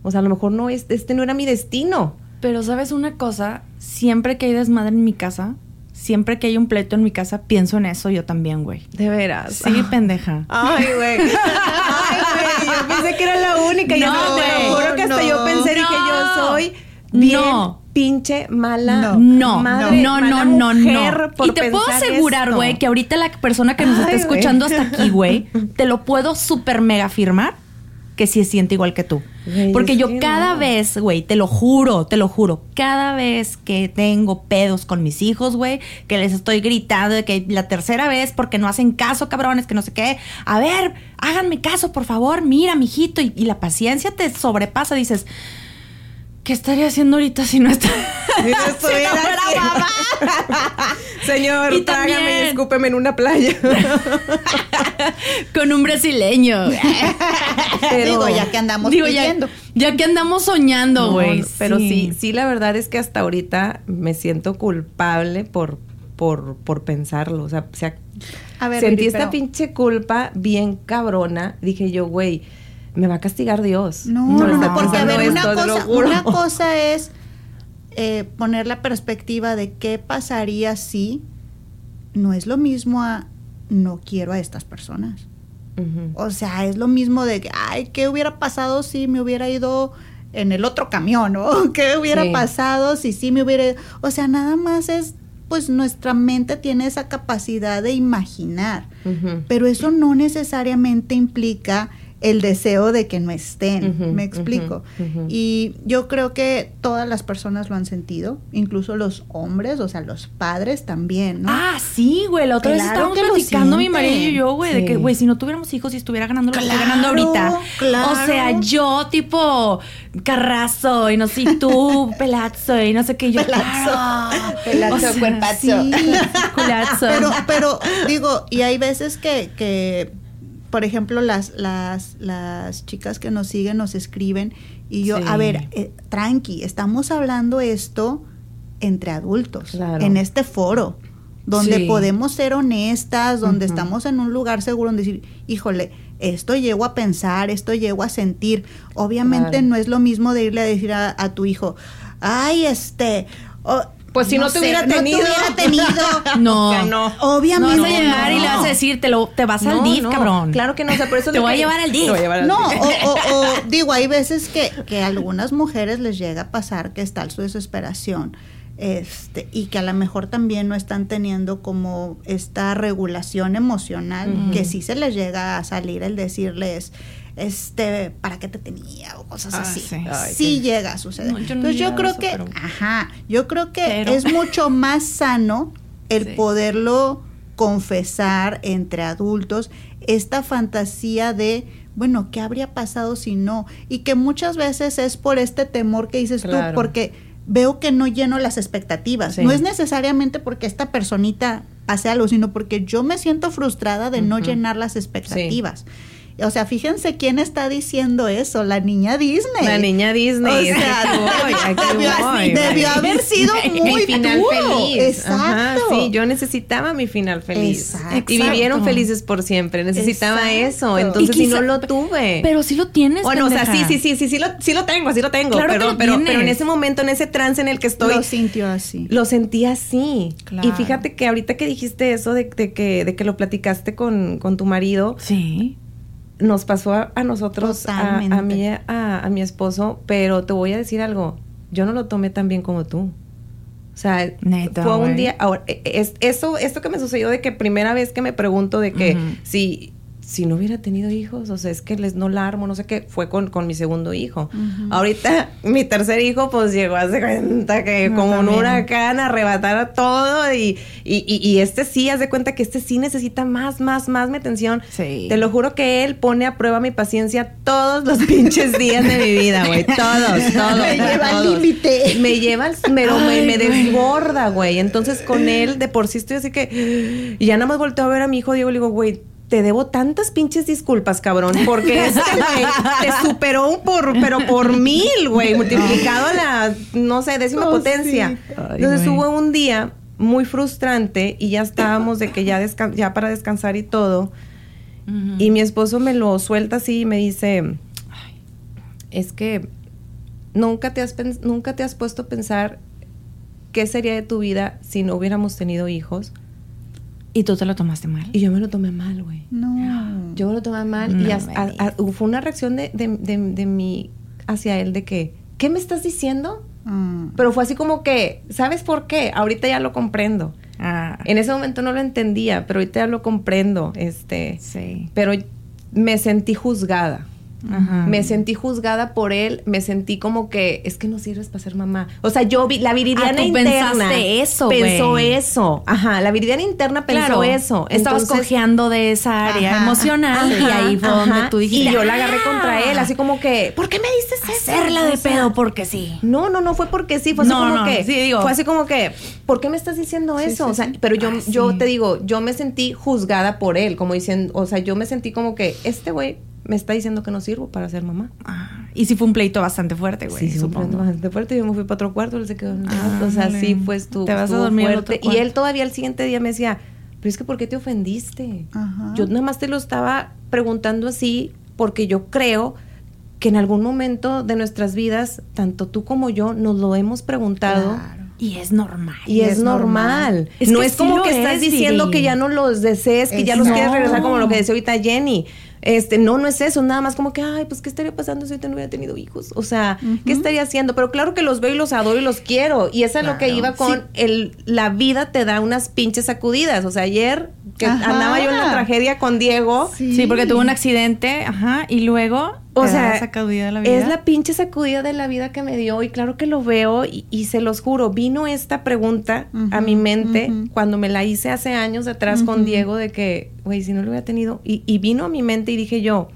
Speaker 1: O sea, a lo mejor no es este no era mi destino.
Speaker 3: Pero sabes una cosa, siempre que hay desmadre en mi casa, siempre que hay un pleito en mi casa, pienso en eso yo también, güey.
Speaker 1: De veras.
Speaker 3: Sí, pendeja.
Speaker 1: Ay, güey. *laughs* Ay, güey. Yo pensé que era la única. y
Speaker 3: No,
Speaker 1: hasta te lo juro que hasta yo pensé,
Speaker 3: No.
Speaker 1: yo soy bien
Speaker 3: No.
Speaker 1: pinche mala.
Speaker 2: No.
Speaker 3: No,
Speaker 1: madre,
Speaker 3: no,
Speaker 1: mala
Speaker 3: no, no,
Speaker 1: mujer
Speaker 3: no.
Speaker 1: por
Speaker 3: Y te puedo asegurar, güey, que ahorita la persona que nos está
Speaker 1: Ay,
Speaker 3: escuchando hasta aquí, güey, *laughs* te lo puedo súper mega afirmar que sí se siente igual que tú.
Speaker 1: Güey,
Speaker 3: Porque yo cada
Speaker 1: no.
Speaker 3: vez, güey, te lo juro, te lo juro, cada vez que tengo pedos con mis hijos, güey, que les estoy gritando de que la tercera vez porque no hacen caso, cabrones, que no sé qué. A ver, háganme caso, por favor, mira, mijito. Y, y la paciencia te sobrepasa, dices, ¿qué estaría haciendo ahorita si no está?
Speaker 1: Si no *laughs* estuviera
Speaker 3: Si no fuera mamá. *laughs*
Speaker 1: Señor,
Speaker 3: Y
Speaker 1: trágame
Speaker 3: también-
Speaker 1: y escúpeme en una playa. *laughs*
Speaker 3: Con un brasileño.
Speaker 2: Digo, ya que andamos
Speaker 3: Digo, ya, que andamos soñando, güey.
Speaker 1: no, pero sí. sí, la verdad es que hasta ahorita me siento culpable por, por, por pensarlo. O sea, o sea,
Speaker 2: A ver,
Speaker 1: sentí esta
Speaker 2: pero-
Speaker 1: pinche culpa bien cabrona. Dije yo, güey, me va a castigar Dios.
Speaker 2: No, no, no, porque a ver, una
Speaker 1: esto,
Speaker 2: cosa, una *laughs* cosa es eh, poner la perspectiva de qué pasaría si no es lo mismo a no quiero a estas personas. O sea, es lo mismo de que, ay, ¿qué hubiera pasado si me hubiera ido en el otro camión? *laughs* ¿O qué hubiera
Speaker 1: Sí.
Speaker 2: pasado si sí me hubiera ido? O sea, nada más es, pues nuestra mente tiene esa capacidad de imaginar. Pero eso no necesariamente implica el deseo de que no estén, me explico. Y yo creo que todas las personas lo han sentido, incluso los hombres, o sea, los padres también, ¿no?
Speaker 3: Ah, sí, güey. La otra vez
Speaker 2: Claro
Speaker 3: estábamos
Speaker 2: que lo
Speaker 3: platicando mi marido y yo, güey, de que, güey, si no tuviéramos hijos y estuviera ganando lo que estoy ganando
Speaker 2: Claro,
Speaker 3: ahorita.
Speaker 2: claro.
Speaker 3: O sea, yo, tipo, carrazo y no sé, y tú, *laughs* pelazo y no sé qué. y Yo,
Speaker 2: Pelazo.
Speaker 3: claro.
Speaker 1: Pelazo,
Speaker 3: O sea,
Speaker 1: cuerpazo.
Speaker 2: Sí.
Speaker 3: Culazo.
Speaker 2: pero, pero digo, y hay veces que, que por ejemplo, las, las, las chicas que nos siguen nos escriben y yo,
Speaker 3: Sí.
Speaker 2: a ver, eh, tranqui, estamos hablando esto entre adultos,
Speaker 1: Claro.
Speaker 2: en este foro, donde
Speaker 3: Sí.
Speaker 2: podemos ser honestas, donde estamos en un lugar seguro, donde decir, híjole, esto llego a pensar, esto llego a sentir. Obviamente
Speaker 1: Claro.
Speaker 2: no es lo mismo de irle a decir a, a tu hijo, ay, este... oh,
Speaker 1: Pues si no te hubiera tenido.
Speaker 2: No te hubiera tenido.
Speaker 3: No.
Speaker 1: O sea, no.
Speaker 3: No
Speaker 2: Obviamente.
Speaker 3: vas a llegar y le vas a decir, te, lo, te vas al
Speaker 1: No,
Speaker 3: DIF,
Speaker 1: no,
Speaker 3: cabrón.
Speaker 1: Claro que no, o sea, por eso *laughs*
Speaker 3: Te voy a
Speaker 1: que-
Speaker 3: llevar al DIF.
Speaker 1: Te voy a llevar al
Speaker 2: No,
Speaker 1: DIF.
Speaker 2: o, o- o, *laughs* digo, hay veces que, que a algunas mujeres les llega a pasar que está su desesperación. Este, y que a lo mejor también no están teniendo como esta regulación emocional, que sí se les llega a salir el decirles, este, ¿para qué te tenía? o cosas
Speaker 3: Ah,
Speaker 2: así.
Speaker 3: sí.
Speaker 1: Ay,
Speaker 2: sí
Speaker 1: qué-
Speaker 2: llega a suceder.
Speaker 3: No, yo no
Speaker 2: Entonces yo creo que,
Speaker 3: pero-
Speaker 2: ajá, yo creo que
Speaker 3: Pero-
Speaker 2: es mucho más sano el
Speaker 3: Sí.
Speaker 2: poderlo confesar entre adultos esta fantasía de bueno, ¿qué habría pasado si no? Y que muchas veces es por este temor que dices
Speaker 1: Claro.
Speaker 2: tú, porque veo que no lleno las expectativas.
Speaker 1: Sí.
Speaker 2: No es necesariamente porque esta personita pase algo, sino porque yo me siento frustrada de no llenar las expectativas. O sea, fíjense quién está diciendo eso, la niña Disney.
Speaker 1: La niña Disney.
Speaker 2: O sea, *laughs*
Speaker 1: voy,
Speaker 2: debió,
Speaker 1: voy. *laughs*
Speaker 2: debió haber sido muy
Speaker 1: mi final
Speaker 2: duro.
Speaker 1: feliz.
Speaker 2: Exacto.
Speaker 1: Ajá, sí, yo necesitaba mi final feliz.
Speaker 2: Exacto.
Speaker 1: Y vivieron felices por siempre. Necesitaba
Speaker 2: Exacto.
Speaker 1: eso. Entonces,
Speaker 3: Y
Speaker 1: si
Speaker 3: quizá-
Speaker 1: no lo tuve.
Speaker 3: Pero sí lo tienes.
Speaker 1: Bueno, o sea, sí, sí, sí, sí, sí lo, sí lo tengo, sí lo tengo.
Speaker 3: Claro que
Speaker 1: pero,
Speaker 3: lo
Speaker 1: pero,
Speaker 3: tienes.
Speaker 1: pero en ese momento, en ese trance en el que estoy,
Speaker 2: Lo sintió así.
Speaker 1: lo sentí así.
Speaker 2: Claro.
Speaker 1: Y fíjate que ahorita que dijiste eso de, de que, de que lo platicaste con, con tu marido,
Speaker 3: Sí.
Speaker 1: Nos pasó a, a nosotros, a, a mí, a, a mi esposo, pero te voy a decir algo, yo no lo tomé tan bien como tú. O sea,
Speaker 3: Neta,
Speaker 1: fue un día, ahora, e- es, eso, esto que me sucedió de que primera vez que me pregunto de que si, si no hubiera tenido hijos, o sea, es que les no la armo, no sé qué, fue con, con mi segundo hijo. Ahorita *laughs* mi tercer hijo pues llegó a hacer cuenta que
Speaker 3: No,
Speaker 1: como un
Speaker 3: también.
Speaker 1: huracán arrebatar a todo y, y, y- y este sí, haz de cuenta que este sí necesita más, más, más mi atención.
Speaker 3: Sí.
Speaker 1: Te lo juro que él pone a prueba mi paciencia todos los pinches días de mi vida, güey. Todos, *laughs* todos.
Speaker 2: Me lleva al límite.
Speaker 1: Me lleva al, pero me,
Speaker 3: Ay,
Speaker 1: me
Speaker 3: güey.
Speaker 1: desborda, güey. Entonces con él de por sí estoy así que... Y ya nada más volteo a ver a mi hijo Diego y le digo, güey, te debo tantas pinches disculpas, cabrón, porque *laughs* este güey te superó un por, pero por mil, güey, multiplicado a la, no sé, décima
Speaker 2: Oh,
Speaker 1: potencia.
Speaker 2: sí.
Speaker 3: Ay,
Speaker 1: Entonces
Speaker 3: güey.
Speaker 1: hubo un día muy frustrante y ya estábamos de que ya, ya para descansar y todo. Y mi esposo me lo suelta así y me dice, "Ay, es que nunca te, has nunca te has puesto a pensar qué sería de tu vida si no hubiéramos tenido hijos.
Speaker 3: Y tú te lo tomaste mal.
Speaker 1: Y yo me lo tomé mal, güey.
Speaker 2: No.
Speaker 1: Yo me lo tomé mal
Speaker 3: No
Speaker 1: y a- a- fue una reacción de, de, de, de mí hacia él de que, ¿qué me estás diciendo?
Speaker 2: Mm.
Speaker 1: Pero fue así como que, ¿sabes por qué? Ahorita ya lo comprendo.
Speaker 3: Ah,
Speaker 1: En ese momento no lo entendía, pero ahorita ya lo comprendo. Este,
Speaker 3: sí.
Speaker 1: pero me sentí juzgada.
Speaker 3: Ajá.
Speaker 1: Me sentí juzgada por él, me sentí como que es que no sirves para ser mamá. O sea, yo vi la viridiana
Speaker 3: Ah,
Speaker 1: interna
Speaker 3: eso,
Speaker 1: pensó eso. Ajá, la viridiana interna pensó
Speaker 3: Claro,
Speaker 1: eso.
Speaker 3: Estabas cojeando de esa área
Speaker 2: Ajá,
Speaker 3: emocional y ahí fue donde tú dijiste.
Speaker 1: Y yo la agarré
Speaker 3: "Ah,
Speaker 1: contra él, así como que, ¿por qué me dices eso?
Speaker 3: Hacerla de
Speaker 1: O sea,
Speaker 3: pedo porque sí.
Speaker 1: No, no, no fue porque sí, fue así
Speaker 3: No,
Speaker 1: como
Speaker 3: no,
Speaker 1: que.
Speaker 3: sí, digo.
Speaker 1: Fue así como que, ¿por qué me estás diciendo
Speaker 2: Sí,
Speaker 1: eso?
Speaker 2: sí,
Speaker 1: o sea, pero yo,
Speaker 3: Ah,
Speaker 1: yo te digo, yo me sentí juzgada por él, como diciendo, o sea, yo me sentí como que este güey me está diciendo que no sirvo para ser mamá.
Speaker 3: Ah, y sí fue un pleito bastante fuerte, güey.
Speaker 1: Sí, sí, un plan bastante fuerte. Yo me fui para otro cuarto, él se quedó en el
Speaker 3: Ah,
Speaker 1: cuarto. O sea, sí, pues tú.
Speaker 3: Te vas a dormir en otro
Speaker 1: Y él todavía el siguiente día me decía, pero es que ¿por qué te ofendiste?
Speaker 2: Ajá.
Speaker 1: Yo nada más te lo estaba preguntando así porque yo creo que en algún momento de nuestras vidas, tanto tú como yo, nos lo hemos preguntado.
Speaker 2: Claro.
Speaker 3: Y es normal.
Speaker 1: Y es, normal.
Speaker 3: Es
Speaker 1: no
Speaker 3: que
Speaker 1: es como que estás
Speaker 3: es,
Speaker 1: diciendo que ya no los desees, que ya los
Speaker 2: no.
Speaker 1: quieres regresar como lo que decía ahorita Jenny. Este, no, no es eso, nada más como que, ay, pues, ¿qué estaría pasando si ahorita no hubiera tenido hijos? O sea, ¿qué estaría haciendo? Pero claro que los veo y los adoro y los quiero. Y eso es lo que iba con
Speaker 2: Sí.
Speaker 1: el, la vida te da unas pinches sacudidas. O sea, ayer que
Speaker 2: Ajá.
Speaker 1: andaba yo en la tragedia con Diego,
Speaker 3: Sí. porque tuvo un accidente, ajá, y luego
Speaker 1: o
Speaker 3: da
Speaker 1: sea,
Speaker 3: sacudida de la vida.
Speaker 1: es la pinche sacudida de la vida que me dio y claro que lo veo y, y se los juro, vino esta pregunta a mi mente cuando me la hice hace años atrás con. Diego de que, güey, si no lo hubiera tenido y, y vino a mi mente y dije yo,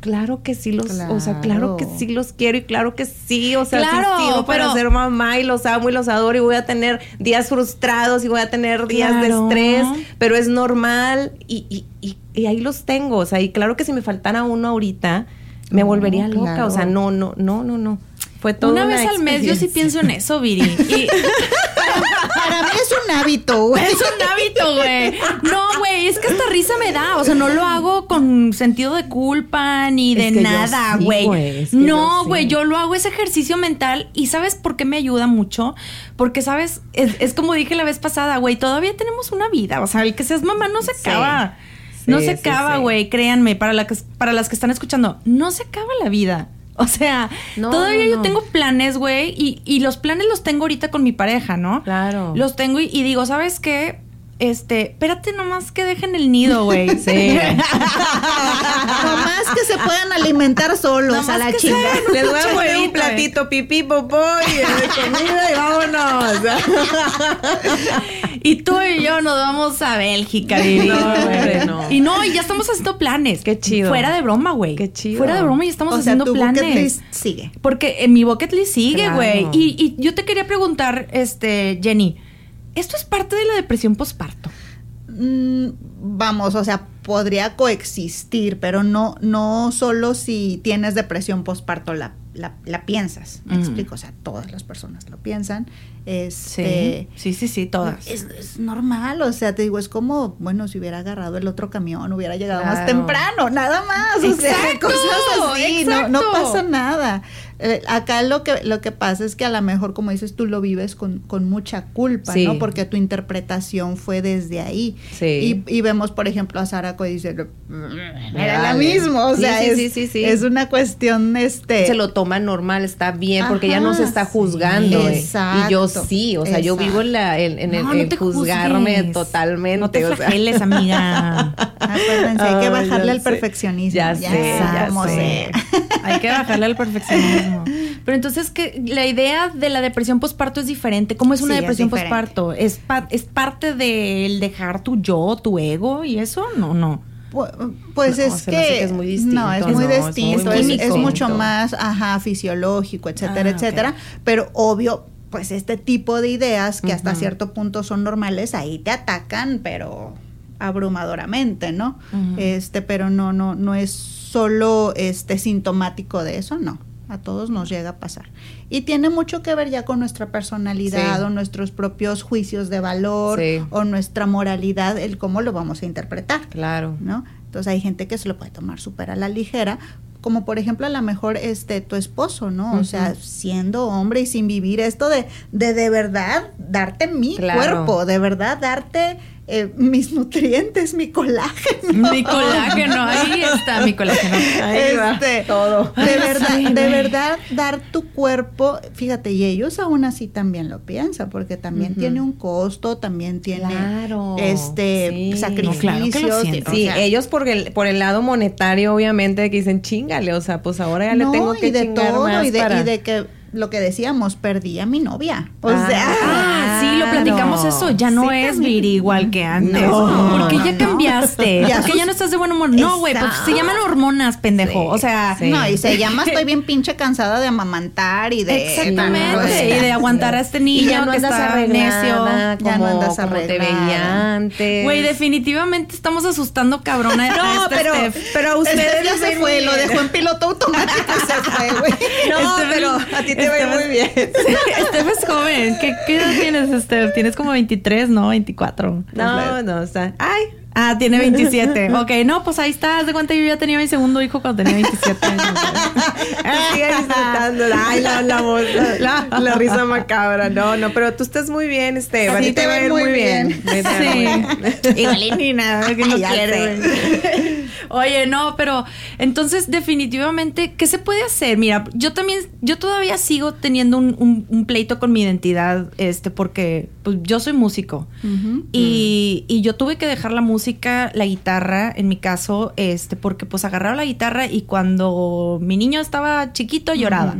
Speaker 1: claro que sí los, o sea, claro que sí los quiero y claro que sí, o sea,
Speaker 3: Claro,
Speaker 1: para
Speaker 3: pero-
Speaker 1: ser mamá y los amo y los adoro y voy a tener días frustrados y voy a tener días
Speaker 3: Claro.
Speaker 1: de estrés, pero es normal y, y, y, y ahí los tengo, o sea, y claro que si me faltara uno ahorita, me
Speaker 2: No,
Speaker 1: volvería loca,
Speaker 2: claro.
Speaker 1: o sea, no, no, no, no, no. Fue todo
Speaker 3: Una vez al mes yo sí pienso en eso, Viri. Y *laughs*
Speaker 2: Para mí es un hábito, güey.
Speaker 3: es un hábito, güey. No, güey, es que hasta risa me da. O sea, no lo hago con sentido de culpa ni de
Speaker 1: Es que yo
Speaker 3: nada, güey.
Speaker 1: güey, es que
Speaker 3: no,
Speaker 1: yo
Speaker 3: güey,
Speaker 1: sí.
Speaker 3: yo lo hago ese ejercicio mental. ¿Y sabes por qué me ayuda mucho? Porque, ¿sabes? Es, es como dije la vez pasada, güey, todavía tenemos una vida. O sea, el que seas mamá no se
Speaker 1: Sí.
Speaker 3: acaba. no se acaba, güey, créanme, para, la que, para las que están escuchando, no se acaba la vida. *laughs* O sea,
Speaker 1: No,
Speaker 3: todavía
Speaker 1: no,
Speaker 3: yo tengo planes, güey, y, y los planes los tengo ahorita con mi pareja, ¿no?
Speaker 1: Claro.
Speaker 3: Los tengo y, y digo, ¿sabes qué? Este, espérate nomás que dejen el nido, güey. *laughs*
Speaker 1: Sí. *laughs*
Speaker 2: Nomás que se puedan alimentar solos
Speaker 3: Nomás
Speaker 2: a la chica.
Speaker 1: Les voy a poner un platito pipí, popó y de comida y vámonos.
Speaker 3: Y tú y yo nos vamos a Bélgica, Vivi.
Speaker 1: No, hombre, no.
Speaker 3: Y no, y ya estamos haciendo planes.
Speaker 1: Qué chido.
Speaker 3: Fuera de broma, güey.
Speaker 1: Qué chido.
Speaker 3: Fuera de broma ya estamos
Speaker 2: O sea,
Speaker 3: haciendo
Speaker 2: tu
Speaker 3: planes.
Speaker 2: bucket list sigue.
Speaker 3: Porque en mi bucket list sigue,
Speaker 1: Claro.
Speaker 3: güey. Y, y yo te quería preguntar, este, Jenny, ¿esto es parte de la depresión posparto?
Speaker 2: Mm, vamos, o sea, podría coexistir, pero no, no solo si tienes depresión postparto la, la, la piensas. Me explico, o sea, todas las personas lo piensan.
Speaker 3: Sí,
Speaker 2: Este,
Speaker 3: sí, sí, sí, todas.
Speaker 2: es, es normal, o sea, te digo, es como, bueno, si hubiera agarrado el otro camión, hubiera llegado más temprano, nada más, o sea,
Speaker 3: Exacto,
Speaker 2: cosas así, no, no
Speaker 3: exacto.
Speaker 2: pasa nada. Eh, acá lo que, lo que pasa es que a lo mejor, como dices, tú lo vives con, con mucha culpa,
Speaker 1: Sí.
Speaker 2: ¿no? Porque tu interpretación fue desde ahí.
Speaker 1: Sí.
Speaker 2: Y, y vemos, por ejemplo, a Sara que dice, era la
Speaker 1: Dale.
Speaker 2: misma, o
Speaker 1: Sí,
Speaker 2: sea,
Speaker 1: sí,
Speaker 2: es,
Speaker 1: sí, sí, sí.
Speaker 2: es una cuestión, este...
Speaker 1: se lo toma normal, está bien, porque ya no se está
Speaker 2: sí.
Speaker 1: juzgando. eh. Y yo
Speaker 2: Exacto,
Speaker 1: sí, o sea, yo vivo en, la, en, en el,
Speaker 3: No,
Speaker 1: el juzgarme
Speaker 3: juzgues.
Speaker 1: totalmente.
Speaker 3: No te
Speaker 1: o sea.
Speaker 3: flageles, amiga.
Speaker 2: Acuérdense, hay que bajarle al perfeccionismo.
Speaker 1: Ya sé, ya sé. *laughs*
Speaker 3: Hay que bajarle al perfeccionismo. Pero entonces, que la idea de la depresión postparto es diferente. ¿Cómo es una
Speaker 2: Sí,
Speaker 3: depresión postparto? ¿Es, pa- ¿Es parte del dejar tu yo, tu ego y eso? No, no.
Speaker 2: Pu- Pues
Speaker 1: No,
Speaker 2: es que,
Speaker 1: que es muy distinto,
Speaker 2: no, es
Speaker 1: ¿no?
Speaker 2: muy
Speaker 1: Es muy
Speaker 2: distinto, es, mucho más, ajá, fisiológico, etcétera,
Speaker 3: Ah,
Speaker 2: etcétera, pero obvio, pues este tipo de ideas que hasta cierto punto son normales, ahí te atacan, pero abrumadoramente, ¿no? Este, pero no, no, no es solo este sintomático de eso, no. A todos nos llega a pasar. Y tiene mucho que ver ya con nuestra personalidad
Speaker 1: Sí.
Speaker 2: o nuestros propios juicios de valor
Speaker 1: Sí.
Speaker 2: o nuestra moralidad, el cómo lo vamos a interpretar.
Speaker 1: Claro.
Speaker 2: ¿no? Entonces hay gente que se lo puede tomar súper a la ligera, como por ejemplo a lo mejor este tu esposo, ¿no? O sea, siendo hombre y sin vivir esto de de, de verdad darte mi
Speaker 1: Claro.
Speaker 2: cuerpo, de verdad darte eh, mis nutrientes, mi colágeno.
Speaker 3: Mi colágeno, ahí está mi colágeno.
Speaker 1: Ahí va,
Speaker 2: Este,
Speaker 1: todo.
Speaker 2: De verdad,
Speaker 3: Sí,
Speaker 2: de verdad, dar tu cuerpo, fíjate, y ellos aún así también lo piensan, porque también tiene un costo, también tiene
Speaker 1: Claro,
Speaker 2: este
Speaker 1: sí.
Speaker 2: sacrificios.
Speaker 3: No, claro que lo siento.
Speaker 2: o
Speaker 1: Sí,
Speaker 2: sea,
Speaker 1: ellos por el, por el lado monetario, obviamente, que dicen, chingale, o sea, pues ahora ya
Speaker 2: no,
Speaker 1: le tengo que
Speaker 2: y de
Speaker 1: chingar
Speaker 2: todo,
Speaker 1: más
Speaker 2: y de,
Speaker 1: para...
Speaker 2: y de que lo que decíamos, perdí a mi novia. O
Speaker 1: Ah,
Speaker 2: sea,
Speaker 3: Ah, platicamos eso. Ya no
Speaker 2: Sí,
Speaker 3: es
Speaker 2: también.
Speaker 3: Viri igual que antes.
Speaker 1: No,
Speaker 3: ¿Por qué
Speaker 2: no,
Speaker 3: ya
Speaker 2: no.
Speaker 3: cambiaste?
Speaker 2: Ya
Speaker 3: ¿Por qué
Speaker 2: sus-
Speaker 3: ya no estás de buen humor? No, güey, pues se llaman hormonas, pendejo.
Speaker 1: Sí,
Speaker 3: o sea,
Speaker 1: sí.
Speaker 2: no, y se llama estoy *laughs* bien pinche cansada de amamantar y de
Speaker 3: exactamente. y de aguantar a este niño
Speaker 1: y ya no
Speaker 3: que
Speaker 1: andas
Speaker 3: está necio.
Speaker 2: Ya no andas arreglada.
Speaker 1: veía antes.
Speaker 3: Güey, definitivamente estamos asustando cabrona. *laughs* a
Speaker 1: No,
Speaker 3: este
Speaker 1: pero,
Speaker 3: Steph.
Speaker 1: pero a ustedes
Speaker 2: ya se fue, lo dejó en piloto automático y se *laughs* fue, güey.
Speaker 1: No,
Speaker 3: Este-
Speaker 1: pero a ti te ve
Speaker 3: este-
Speaker 1: muy bien.
Speaker 3: Steph es joven. ¿Qué, qué edad tienes, Steph? Tienes como 23, ¿no? 24.
Speaker 1: No, no, o sea, ay,
Speaker 3: Ah, tiene 27. *laughs* ok, no, pues ahí está. Haz de cuenta yo ya tenía mi segundo hijo cuando tenía 27 años. *laughs*
Speaker 1: sigue disfrutando. Ay, la, la la, la risa macabra. No, no, pero tú estás muy bien, este.
Speaker 2: Sí,
Speaker 1: te va a ir muy bien.
Speaker 3: Sí. *laughs* Igual ni nada que no. Oye, no, pero entonces definitivamente, ¿qué se puede hacer? Mira, yo también, yo todavía sigo teniendo un, un- un pleito con mi identidad, este, porque pues, yo soy músico. Y, y yo tuve que dejar la música, la guitarra, en mi caso, este, porque pues agarraba la guitarra y cuando mi niño estaba chiquito lloraba.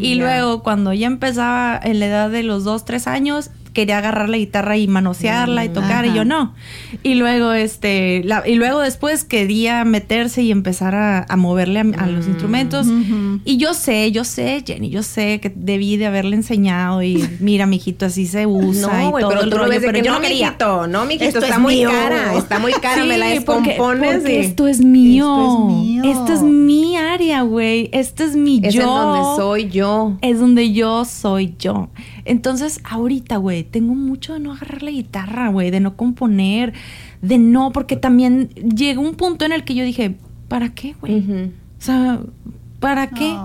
Speaker 3: Y luego cuando ya empezaba en la edad de los dos, tres años, quería agarrar la guitarra y manosearla y tocar y
Speaker 2: Ajá.
Speaker 3: yo no. Y luego este la- y luego después quería meterse y empezar a, a moverle a, a los instrumentos. Y yo sé, yo sé, Jenny, yo sé que debí de haberle enseñado y mira, mijito, así se usa y todo
Speaker 1: pero
Speaker 3: el
Speaker 1: tú lo
Speaker 3: rollo,
Speaker 1: ves de
Speaker 3: pero
Speaker 1: que
Speaker 3: yo
Speaker 1: no,
Speaker 3: quería.
Speaker 1: mijito, no, mijito,
Speaker 2: Esto
Speaker 1: está
Speaker 2: es
Speaker 1: muy
Speaker 2: mío.
Speaker 1: cara, está muy cara, me la
Speaker 3: porque-
Speaker 1: descompones
Speaker 3: porque
Speaker 1: y...
Speaker 3: esto es mío.
Speaker 2: Esto es mío.
Speaker 3: Esta es mi área, güey. Este es mi
Speaker 1: Es
Speaker 3: yo.
Speaker 1: en donde soy yo.
Speaker 3: Es donde yo soy yo. Entonces, ahorita, güey, tengo mucho de no agarrar la guitarra, güey, de no componer, de no, porque también llegó un punto en el que yo dije, ¿para qué, güey? O sea, ¿para qué?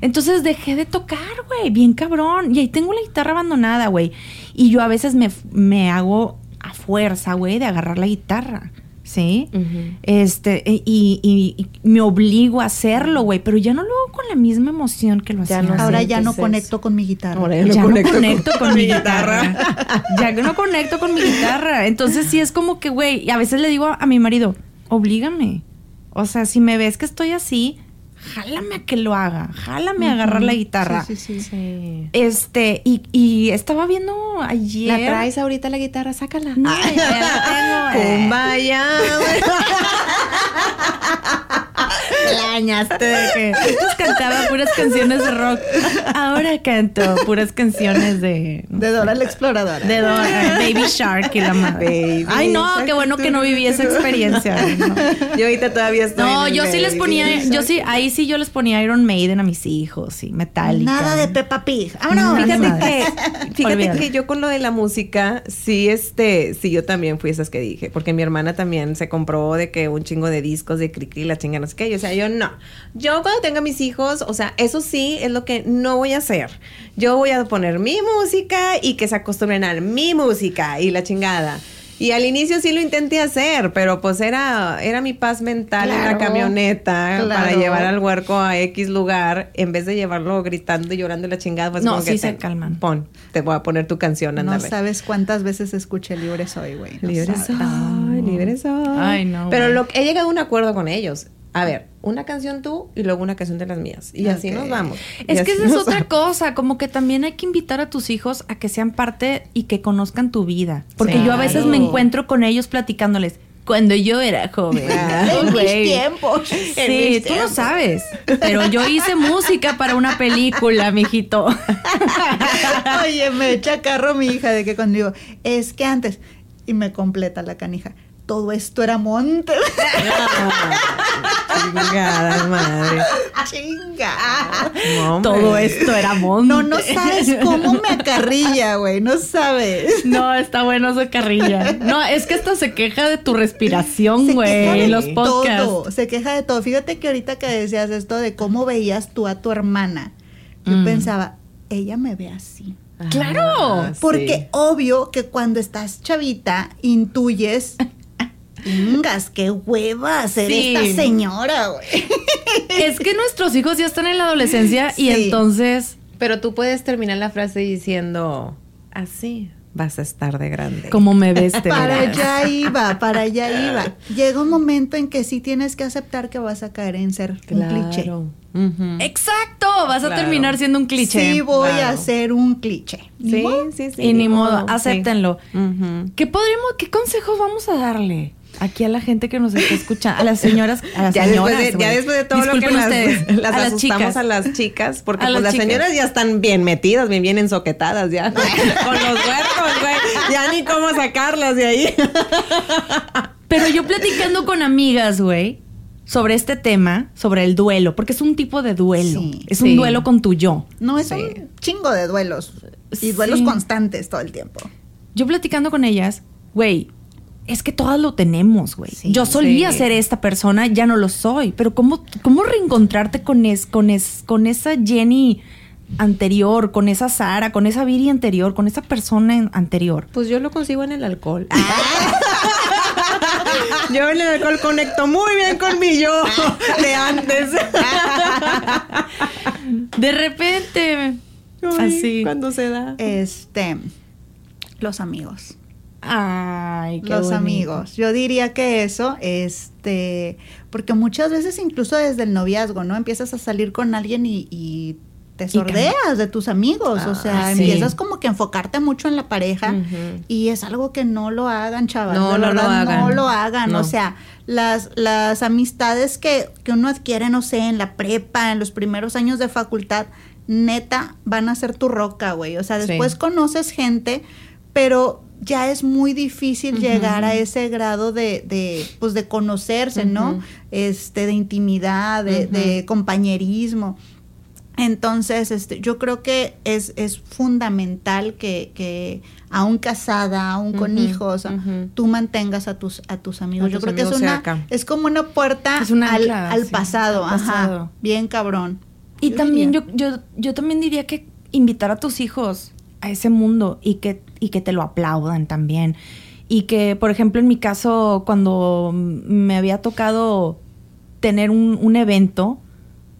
Speaker 3: Entonces dejé de tocar, güey, bien cabrón. Y ahí tengo la guitarra abandonada, güey. Y yo a veces me, me hago a fuerza, güey, de agarrar la guitarra. ¿Sí? Este, y, y- y me obligo a hacerlo, güey, pero ya no lo hago con la misma emoción que lo
Speaker 1: Ya
Speaker 3: hacía.
Speaker 1: no
Speaker 3: antes.
Speaker 2: Ahora ya no conecto con mi guitarra.
Speaker 1: Ahora
Speaker 3: ya no conecto, con, mi guitarra. *laughs* ya que no conecto con mi guitarra. Entonces sí es como que, güey, y a veces le digo a, a mi marido, oblígame. O sea, si me ves que estoy así, jálame a que lo haga. Jálame a agarrar la guitarra.
Speaker 2: Sí, sí, sí.
Speaker 1: Sí.
Speaker 3: Este, y, y estaba viendo ayer.
Speaker 1: ¿La traes ahorita la guitarra? Sácala.
Speaker 3: No, ya la tengo, eh.
Speaker 1: Kumbaya. *laughs*
Speaker 2: plañaste de que
Speaker 3: Antes cantaba puras canciones de rock. Ahora canto puras canciones de.
Speaker 2: de Dora la exploradora.
Speaker 3: De Dora, Baby Shark y la madre.
Speaker 1: Baby
Speaker 3: Ay, no,
Speaker 1: Shark.
Speaker 3: qué bueno que no viví esa experiencia. No,
Speaker 1: Yo ahorita todavía estoy.
Speaker 3: No,
Speaker 1: en
Speaker 3: yo sí les ponía, yo sí, ahí sí yo les ponía Iron Maiden a mis hijos y Metallica.
Speaker 2: Nada de Peppa Pig. Vámonos.
Speaker 3: No,
Speaker 1: Fíjate
Speaker 3: madre.
Speaker 1: que, fíjate
Speaker 3: Olvídalo.
Speaker 1: que yo con lo de la música, sí, este, sí, yo también fui esas que dije, porque mi hermana también se compró de que un chingo de discos de Cricri, la chinga, no sé qué, y, o sea, yo no. Yo cuando tenga mis hijos, o sea, eso sí es lo que no voy a hacer. Yo voy a poner mi música y que se acostumbren a mi música y la chingada. Y al inicio sí lo intenté hacer, pero pues era, era mi paz mental en la
Speaker 2: Claro,
Speaker 1: camioneta para llevar al huerco a X lugar, en vez de llevarlo gritando y llorando la chingada. Pues
Speaker 3: No,
Speaker 1: como que
Speaker 3: sí se
Speaker 1: te-
Speaker 3: calman.
Speaker 1: Pon, te voy a poner tu canción,
Speaker 2: No
Speaker 1: ándale.
Speaker 2: sabes cuántas veces escuché libre soy, güey. No
Speaker 1: libre
Speaker 2: sabes.
Speaker 1: soy, libre soy.
Speaker 3: Ay, no,
Speaker 1: Pero lo, he llegado a un acuerdo con ellos. A ver, una canción tú y luego una canción de las mías. Y así nos vamos. Y
Speaker 3: Es que esa es otra
Speaker 1: vamos.
Speaker 3: cosa, como que también hay que invitar a tus hijos a que sean parte y que conozcan tu vida. Porque yo a veces me encuentro con ellos platicándoles. Cuando yo era joven. *laughs*
Speaker 2: En mis tiempos. En
Speaker 3: Sí,
Speaker 2: mis
Speaker 3: tú no
Speaker 2: tiempos.
Speaker 3: sabes. Pero yo hice música para una película, mijito. *laughs* *laughs*
Speaker 2: Oye, me echa carro mi hija de que cuando digo, es que antes, y me completa la canija, todo esto era monte. *laughs*
Speaker 1: Chingada madre.
Speaker 2: Chinga.
Speaker 1: No, hombre.
Speaker 3: Todo esto era monte.
Speaker 2: No, no sabes cómo me acarrilla, güey, no sabes.
Speaker 3: No, está bueno esa carrilla. No, es que hasta se queja de tu respiración, güey, los podcasts.
Speaker 2: todo, se queja de todo. Fíjate que ahorita que decías esto de cómo veías tú a tu hermana, yo
Speaker 3: Mm.
Speaker 2: pensaba, ella me ve así.
Speaker 3: ¡Claro!
Speaker 1: Ah,
Speaker 2: Porque
Speaker 1: sí.
Speaker 2: obvio que cuando estás chavita, intuyes. Ingas, qué hueva ser
Speaker 3: Sí.
Speaker 2: esta señora, güey. *laughs*
Speaker 3: Es que nuestros hijos ya están en la adolescencia y entonces,
Speaker 1: Pero tú puedes terminar la frase diciendo así vas a estar de grande.
Speaker 3: como me ves, te *laughs*
Speaker 2: Para allá iba, para allá iba. *laughs* Llega un momento en que sí tienes que aceptar que vas a caer en ser un cliché.
Speaker 3: Exacto, vas a terminar siendo un cliché.
Speaker 2: Sí, voy a ser un cliché.
Speaker 1: Sí,
Speaker 2: modo.
Speaker 1: sí, sí.
Speaker 3: y ni modo,
Speaker 1: sí.
Speaker 3: acéptenlo. ¿Qué podríamos, qué consejos vamos a darle aquí a la gente que nos está escuchando? A las señoras, a las
Speaker 1: Ya
Speaker 3: señoras.
Speaker 1: después, de, ya después de todo lo que las, *laughs* las
Speaker 3: a las
Speaker 1: asustamos
Speaker 3: chicas.
Speaker 1: a las chicas, porque pues
Speaker 3: las
Speaker 1: señoras ya están bien metidas, bien, bien ensoquetadas ya. *laughs* Con los huercos, güey. Ya ni cómo sacarlas de ahí. *laughs*
Speaker 3: Pero yo platicando con amigas, güey, sobre este tema, sobre el duelo, porque es un tipo de duelo.
Speaker 2: Sí.
Speaker 3: es
Speaker 1: Sí.
Speaker 3: un duelo con tu yo.
Speaker 2: No, es
Speaker 1: Sí.
Speaker 2: un chingo de duelos. Y duelos
Speaker 3: Sí.
Speaker 2: constantes todo el tiempo.
Speaker 3: Yo platicando con ellas, güey, es que todas lo tenemos, güey.
Speaker 2: Sí,
Speaker 3: yo solía
Speaker 1: sí.
Speaker 3: ser esta persona, ya no lo soy. Pero ¿cómo, cómo reencontrarte con, es, con, es, con esa Jenny anterior, con esa Sara, con esa Viri anterior, con esa persona en- anterior?
Speaker 1: Pues yo lo consigo en el alcohol. *laughs* yo en el alcohol conecto muy bien con mi yo de antes.
Speaker 3: De repente,
Speaker 1: Ay,
Speaker 3: así.
Speaker 1: Cuando se da.
Speaker 2: Este, los amigos.
Speaker 3: Ay, qué
Speaker 2: los
Speaker 3: bonito.
Speaker 2: amigos. Yo diría que eso, este, porque muchas veces incluso desde el noviazgo, ¿no? Empiezas a salir con alguien y, y te sordeas de tus amigos, o sea,
Speaker 3: sí.
Speaker 2: empiezas como que a enfocarte mucho en la pareja y es algo que no lo hagan, chavas.
Speaker 1: No, lo hagan.
Speaker 2: No lo hagan,
Speaker 1: No.
Speaker 2: o sea, las, las amistades que, que uno adquiere, no sé, en la prepa, en los primeros años de facultad, neta, van a ser tu roca, güey. O sea,
Speaker 1: Sí.
Speaker 2: después conoces gente, pero ya es muy difícil llegar a ese grado de, de, pues, de conocerse, ¿no? Este, de intimidad, de, de compañerismo. Entonces, este, yo creo que es, es fundamental que, que aún casada, aún con hijos, tú mantengas a tus, a tus amigos.
Speaker 1: A
Speaker 2: yo
Speaker 1: tus
Speaker 2: creo que es una, es como una puerta al,
Speaker 3: ancla,
Speaker 2: al
Speaker 3: sí,
Speaker 2: pasado,
Speaker 3: al pasado.
Speaker 2: ajá. Bien cabrón.
Speaker 3: Y
Speaker 2: Yo
Speaker 3: también
Speaker 2: diría.
Speaker 3: yo, yo, yo también diría que invitar a tus hijos a ese mundo y que, y que te lo aplaudan también. Y que, por ejemplo, en mi caso, cuando me había tocado tener un, un evento,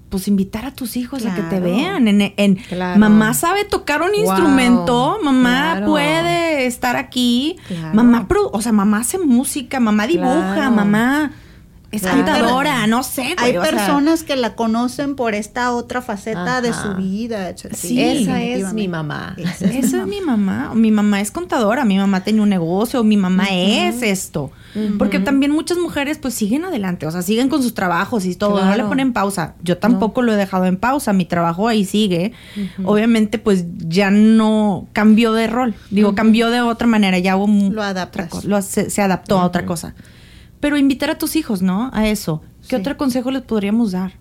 Speaker 3: pues invitar a tus hijos a que te vean. En, en-
Speaker 1: Claro.
Speaker 3: Mamá sabe tocar un
Speaker 1: Wow,
Speaker 3: instrumento, mamá
Speaker 1: claro.
Speaker 3: puede estar aquí, mamá, pro- o sea, mamá hace música, mamá dibuja, mamá es contadora, no sé.
Speaker 2: Hay
Speaker 3: sea,
Speaker 2: personas que la conocen por esta otra faceta de su vida, etc.
Speaker 3: Sí,
Speaker 1: Esa es mi mamá.
Speaker 2: Esa es
Speaker 3: Esa es mi mamá. Mi mamá es contadora, mi mamá tenía un negocio, mi mamá es esto. Porque también muchas mujeres pues siguen adelante, o sea, siguen con sus trabajos y todo, no le ponen pausa. Yo tampoco lo he dejado en pausa, mi trabajo ahí sigue. Obviamente pues ya no cambió de rol, digo, cambió de otra manera, ya hubo
Speaker 2: Lo adaptas.
Speaker 3: lo- se adaptó a otra cosa. Pero invitar a tus hijos, ¿no? A eso. ¿Qué
Speaker 2: Sí.
Speaker 3: otro consejo les podríamos dar?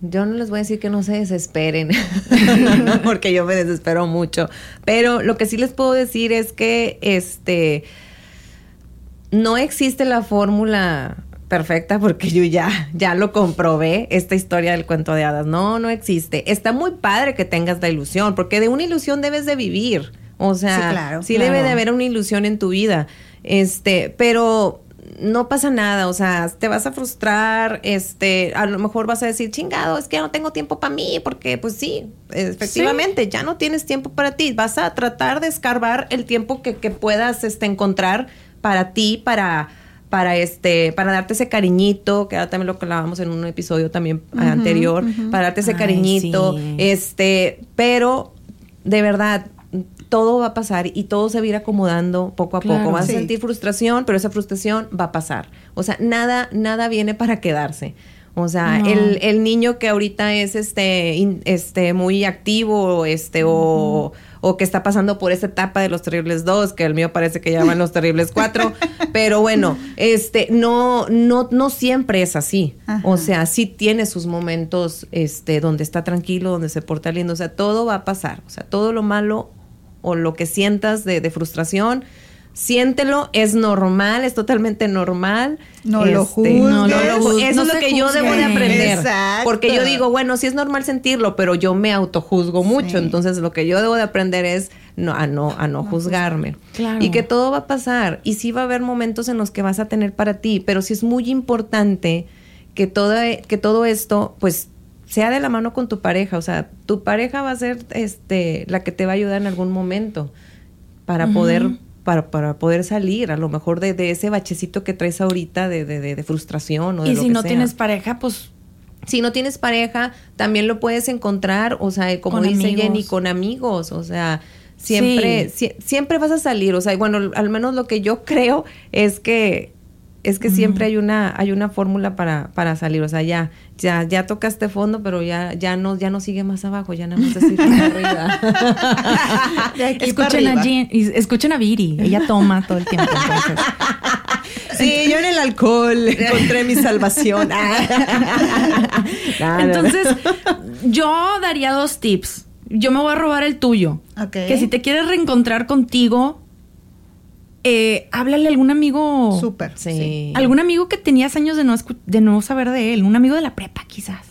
Speaker 1: Yo no les voy a decir que no se desesperen, *laughs* porque yo me desespero mucho. Pero lo que sí les puedo decir es que este no existe la fórmula perfecta porque yo ya ya lo comprobé esta historia del cuento de hadas. No, no existe. Está muy padre que tengas la ilusión, porque de una ilusión debes de vivir. O sea,
Speaker 2: Sí, claro,
Speaker 1: sí
Speaker 2: claro.
Speaker 1: debe de haber una ilusión en tu vida. Este, pero no pasa nada, o sea, te vas a frustrar, este, a lo mejor vas a decir, chingado, es que ya no tengo tiempo para mí, porque pues sí, efectivamente, ya no tienes tiempo para ti, vas a tratar de escarbar el tiempo que, que puedas este, encontrar para ti, para para este para darte ese cariñito que era también lo que hablábamos en un episodio también anterior para darte ese
Speaker 3: Ay,
Speaker 1: cariñito
Speaker 3: sí.
Speaker 1: este pero de verdad todo va a pasar y todo se va a ir acomodando poco a
Speaker 3: Claro.
Speaker 1: poco. Vas
Speaker 2: Sí.
Speaker 1: a sentir frustración, pero esa frustración va a pasar. O sea, nada, nada viene para quedarse. O sea,
Speaker 3: No.
Speaker 1: el, el niño que ahorita es este, in- este muy activo, este, o, o que está pasando por esa etapa de los terribles dos, que el mío parece que llaman los terribles cuatro, *laughs* pero bueno, este, no, no, no siempre es así.
Speaker 2: Ajá.
Speaker 1: O sea, sí tiene sus momentos, este, donde está tranquilo, donde se porta lindo. O sea, todo va a pasar. O sea, todo lo malo o lo que sientas de, de frustración, siéntelo, es normal, es totalmente normal.
Speaker 2: No lo juzgues.
Speaker 1: no lo
Speaker 3: No
Speaker 1: Eso es lo que yo debo de aprender.
Speaker 2: Exacto.
Speaker 1: Porque yo digo, bueno, sí es normal sentirlo, pero yo me autojuzgo mucho.
Speaker 2: Sí.
Speaker 1: Entonces lo que yo debo de aprender es no, a no, a no juzgarme.
Speaker 3: Claro.
Speaker 1: Y que todo va a pasar. Y sí va a haber momentos en los que vas a tener para ti, pero sí es muy importante que todo, que todo esto, pues, sea de la mano con tu pareja. O sea, tu pareja va a ser este, la que te va a ayudar en algún momento para poder para, para poder salir a lo mejor de, de ese bachecito que traes ahorita de, de, de- frustración o de
Speaker 3: Y
Speaker 1: lo
Speaker 3: si
Speaker 1: que
Speaker 3: no
Speaker 1: sea.
Speaker 3: tienes pareja, pues
Speaker 1: si no tienes pareja también lo puedes encontrar o sea como dice
Speaker 3: amigos.
Speaker 1: Jenny con amigos o sea siempre
Speaker 3: Sí.
Speaker 1: siempre vas a salir o sea y bueno al menos lo que yo *laughs* creo es que es que siempre hay una hay una fórmula para, para salir o sea ya ya ya tocaste fondo pero ya ya no ya no sigue más abajo ya nada más es ir para *laughs* arriba
Speaker 2: De aquí
Speaker 3: escuchen
Speaker 2: para
Speaker 3: a,
Speaker 2: arriba.
Speaker 3: Jen- y escuchen a Viri, ella toma todo el tiempo. Entonces. *laughs*
Speaker 1: Sí, yo en el alcohol encontré mi salvación. *laughs* Ah.
Speaker 3: Entonces, yo daría dos tips. Yo me voy a robar el tuyo. Que si te quieres reencontrar contigo, eh, háblale a algún amigo.
Speaker 2: Súper.
Speaker 1: sí.
Speaker 3: Algún amigo que tenías años de no, escu- de no saber de él. Un amigo de la prepa, quizás.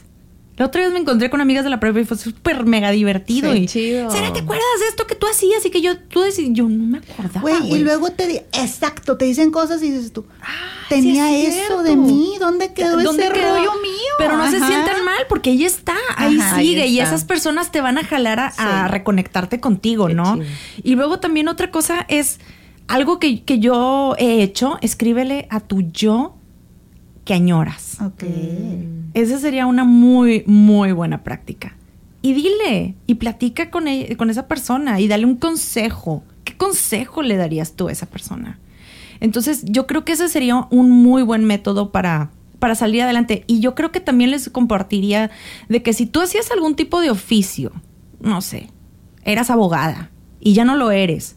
Speaker 3: La otra vez me encontré con amigas de la prepa y fue súper mega divertido.
Speaker 1: Sí,
Speaker 3: y,
Speaker 1: chido.
Speaker 3: Sara, ¿te acuerdas de esto que tú hacías? Y que yo, tú decías, yo no me acordaba.
Speaker 2: Güey, y luego te di- exacto, te dicen cosas y dices tú,
Speaker 3: sí
Speaker 2: tenía
Speaker 3: es
Speaker 2: eso de mí, ¿dónde quedó
Speaker 3: ¿Dónde
Speaker 2: ese
Speaker 3: quedó?
Speaker 2: rollo mío?
Speaker 3: Pero no se sientan mal porque ella está, ahí
Speaker 2: Ajá, ahí
Speaker 3: sigue y esas personas te van a jalar a, a
Speaker 2: Sí.
Speaker 3: reconectarte contigo,
Speaker 1: Qué
Speaker 3: ¿no?
Speaker 1: chido.
Speaker 3: Y luego también otra cosa es algo que, que yo he hecho, escríbele a tu yo que añoras.
Speaker 2: Ok.
Speaker 3: Esa sería una muy, muy buena práctica. Y dile, y platica con, e- con esa persona y dale un consejo. ¿Qué consejo le darías tú a esa persona? Entonces, yo creo que ese sería un muy buen método para, para salir adelante. Y yo creo que también les compartiría de que si tú hacías algún tipo de oficio, no sé, eras abogada y ya no lo eres,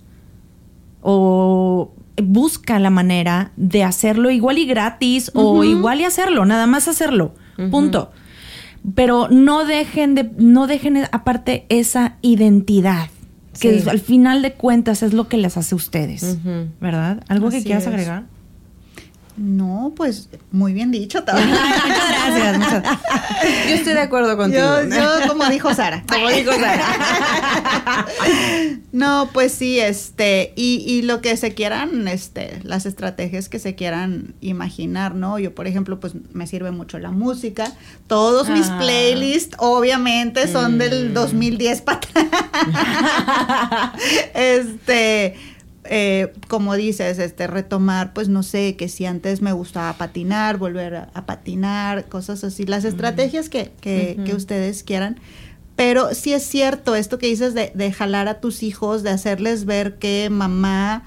Speaker 3: o busca la manera de hacerlo igual y gratis o igual y hacerlo, nada más hacerlo, punto. Pero no dejen de, no dejen aparte esa identidad, que
Speaker 1: Sí.
Speaker 3: al final de cuentas es lo que les hace a ustedes. ¿verdad? ¿Algo que quieras
Speaker 2: es.
Speaker 3: agregar?
Speaker 2: No, pues muy bien dicho. *laughs* Muchas
Speaker 3: gracias. muchas-
Speaker 1: Yo estoy de acuerdo contigo.
Speaker 2: Yo, yo, como dijo Sara.
Speaker 1: Como dijo Sara. *laughs*
Speaker 2: No, pues sí, este, y, y lo que se quieran, este, las estrategias que se quieran imaginar, ¿no? Yo, por ejemplo, pues me sirve mucho la música. Todos mis
Speaker 3: Ah.
Speaker 2: playlists, obviamente, son del 2010 para atrás. *laughs* este, eh, como dices, este, retomar, pues no sé, que si antes me gustaba patinar, volver a, a patinar, cosas así, las estrategias que, que, que ustedes quieran. Pero sí es cierto esto que dices de, de jalar a tus hijos, de hacerles ver que mamá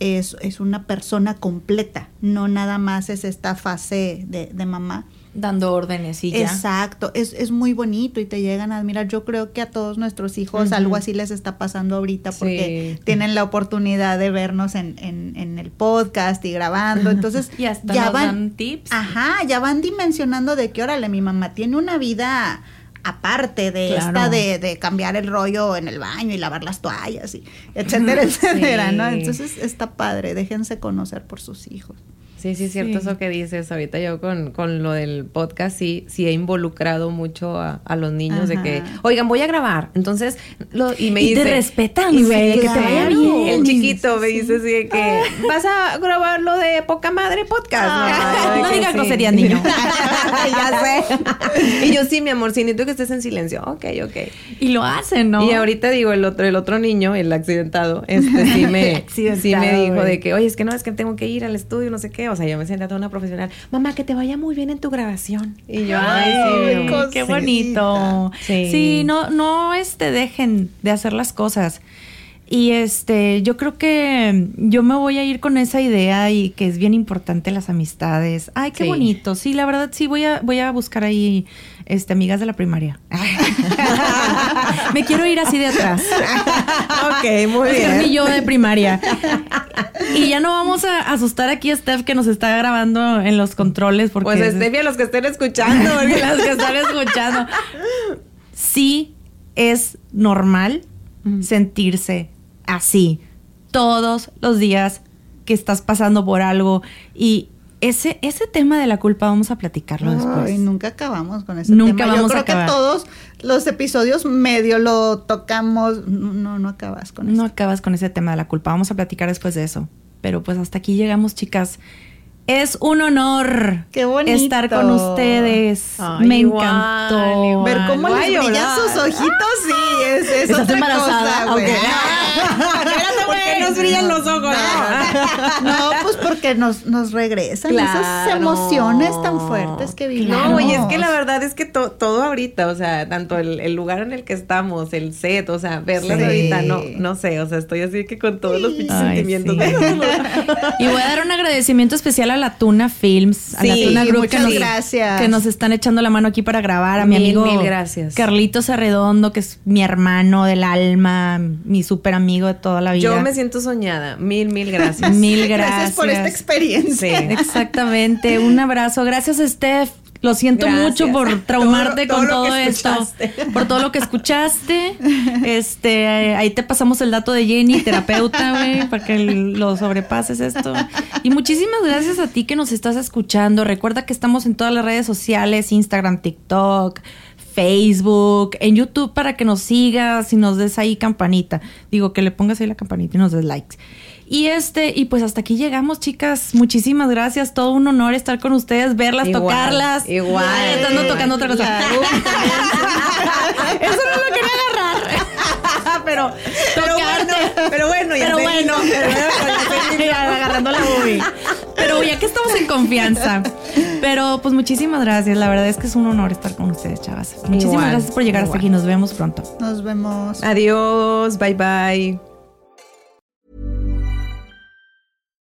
Speaker 2: es, es una persona completa, no nada más es esta fase de, de mamá.
Speaker 3: Dando órdenes y ya.
Speaker 2: Exacto, es, es muy bonito y te llegan a admirar. Yo creo que a todos nuestros hijos algo así les está pasando ahorita porque
Speaker 1: Sí.
Speaker 2: tienen la oportunidad de vernos en, en, en el podcast y grabando. Entonces, *laughs*
Speaker 3: Y hasta
Speaker 2: ya
Speaker 3: nos
Speaker 2: van,
Speaker 3: dan tips.
Speaker 2: Ajá, ya van dimensionando de que, órale, mi mamá tiene una vida aparte de
Speaker 3: Claro.
Speaker 2: esta de, de cambiar el rollo en el baño y lavar las toallas y etcétera, *laughs* etcétera, ¿no?
Speaker 1: Sí.
Speaker 2: Entonces está padre, déjense conocer por sus hijos.
Speaker 1: Sí, sí, es cierto
Speaker 3: Sí.
Speaker 1: eso que dices. Ahorita yo con, con lo del podcast sí, sí he involucrado mucho a, a los niños de que, oigan, voy a grabar. Entonces, lo, y me
Speaker 3: Y te
Speaker 1: dice.
Speaker 3: respetan,
Speaker 1: y
Speaker 3: güey,
Speaker 1: me-
Speaker 3: que te vaya bien.
Speaker 1: El chiquito me dice así de que vas a grabar lo de poca madre podcast.
Speaker 3: Ah, no
Speaker 1: que
Speaker 3: digas
Speaker 1: sí.
Speaker 3: groserías, niño. *laughs* *laughs*
Speaker 1: ya sé. *laughs* y yo sí, mi amor, sí, necesito que estés en silencio. Ok, ok.
Speaker 3: Y lo hacen, ¿no?
Speaker 1: Y ahorita digo, el otro, el otro niño, el accidentado, este sí me, sí me dijo
Speaker 3: güey.
Speaker 1: de que, oye, es que no, es que tengo que ir al estudio, no sé qué. O sea, yo me senté a toda una profesional. Mamá, que te vaya muy bien en tu grabación. Y yo, ay, sí.
Speaker 3: Ay, qué
Speaker 2: cosita.
Speaker 3: bonito.
Speaker 1: Sí.
Speaker 3: Sí. no, no este, dejen de hacer las cosas. Y este, yo creo que yo me voy a ir con esa idea y que es bien importante las amistades. Ay, qué
Speaker 1: Sí.
Speaker 3: bonito. Sí, la verdad sí voy a, voy a buscar ahí este, amigas de la primaria. *laughs* me quiero ir así de atrás.
Speaker 1: ok, muy
Speaker 3: mi
Speaker 1: bien.
Speaker 3: yo de primaria. Y ya no vamos a asustar aquí a Steph que nos está grabando en los controles porque
Speaker 1: Pues Steffi, a los que estén escuchando. *laughs*
Speaker 3: las que están escuchando. Sí es normal sentirse así todos los días que estás pasando por algo y ese ese tema de la culpa vamos a platicarlo después.
Speaker 2: Ay, nunca acabamos con ese
Speaker 3: Nunca
Speaker 2: tema.
Speaker 3: vamos
Speaker 2: Yo
Speaker 3: a
Speaker 2: creo que
Speaker 3: acabar.
Speaker 2: todos los episodios medio lo tocamos. No, no, no acabas con
Speaker 3: No
Speaker 2: eso.
Speaker 3: acabas con ese tema de la culpa. Vamos a platicar después de eso. Pero pues hasta aquí llegamos, chicas. Es un honor
Speaker 2: Qué bonito.
Speaker 3: estar con ustedes.
Speaker 1: Ay,
Speaker 3: Me
Speaker 1: igual,
Speaker 3: encantó.
Speaker 1: igual.
Speaker 2: Ver cómo
Speaker 1: Voy a
Speaker 2: les brillan sus ojitos, sí, es, es
Speaker 3: ¿Estás
Speaker 2: otra
Speaker 3: embarazada?
Speaker 2: cosa, güey.
Speaker 3: Ok.
Speaker 1: Espérate, *laughs* ¿por qué nos brillan los ojos? *laughs*
Speaker 2: No, pues porque nos, nos regresan esas
Speaker 1: Claro.
Speaker 2: emociones tan fuertes que vivimos.
Speaker 1: No, y es que la verdad es que to- todo ahorita, o sea, tanto el, el lugar en el que estamos, el set, o sea, verlas
Speaker 2: Sí.
Speaker 1: ahorita, no, no sé, o sea, estoy así que con todos los pinches
Speaker 3: Ay,
Speaker 1: sentimientos.
Speaker 3: sí. *laughs* Y voy a dar un agradecimiento especial a la Tuna Films, a la Tuna Group que
Speaker 2: muchas
Speaker 3: nos,
Speaker 2: gracias.
Speaker 3: que nos están echando la mano aquí para grabar, a mi amigo
Speaker 1: mil gracias.
Speaker 3: Carlitos Arredondo, que es mi hermano del alma, mi súper amigo de toda la vida.
Speaker 1: Yo me siento soñada. Mil, mil gracias.
Speaker 3: Mil gracias.
Speaker 2: Gracias por esta experiencia.
Speaker 1: Sí.
Speaker 3: Exactamente, un abrazo. Gracias, Steph. Lo siento
Speaker 1: Gracias.
Speaker 3: mucho por *laughs* traumarte
Speaker 1: Todo-
Speaker 3: con
Speaker 1: todo
Speaker 3: todo esto, por todo lo que escuchaste. Este, eh, ahí te pasamos el dato de Jenny, terapeuta, güey, para que lo sobrepases esto. Y muchísimas gracias a ti que nos estás escuchando. Recuerda que estamos en todas las redes sociales, Instagram, TikTok, Facebook, en YouTube para que nos sigas y nos des ahí campanita. Digo, que le pongas ahí la campanita y nos des likes. Y este, y pues hasta aquí llegamos, chicas. Muchísimas gracias. Todo un honor estar con ustedes, verlas,
Speaker 1: Igual,
Speaker 3: tocarlas.
Speaker 1: igual.
Speaker 3: Ay, estando tocando otra cosa. *laughs* Eso no lo quería agarrar. *laughs* pero,
Speaker 1: Pero bueno, pero bueno, ya
Speaker 3: Pero bueno. *laughs* agarrando la. Pero ya que estamos en confianza. Pero pues muchísimas gracias. La verdad es que es un honor estar con ustedes, chavas. Muchísimas
Speaker 1: Igual,
Speaker 3: gracias por llegar hasta aquí. Nos vemos pronto.
Speaker 2: Nos vemos.
Speaker 1: Adiós, bye bye.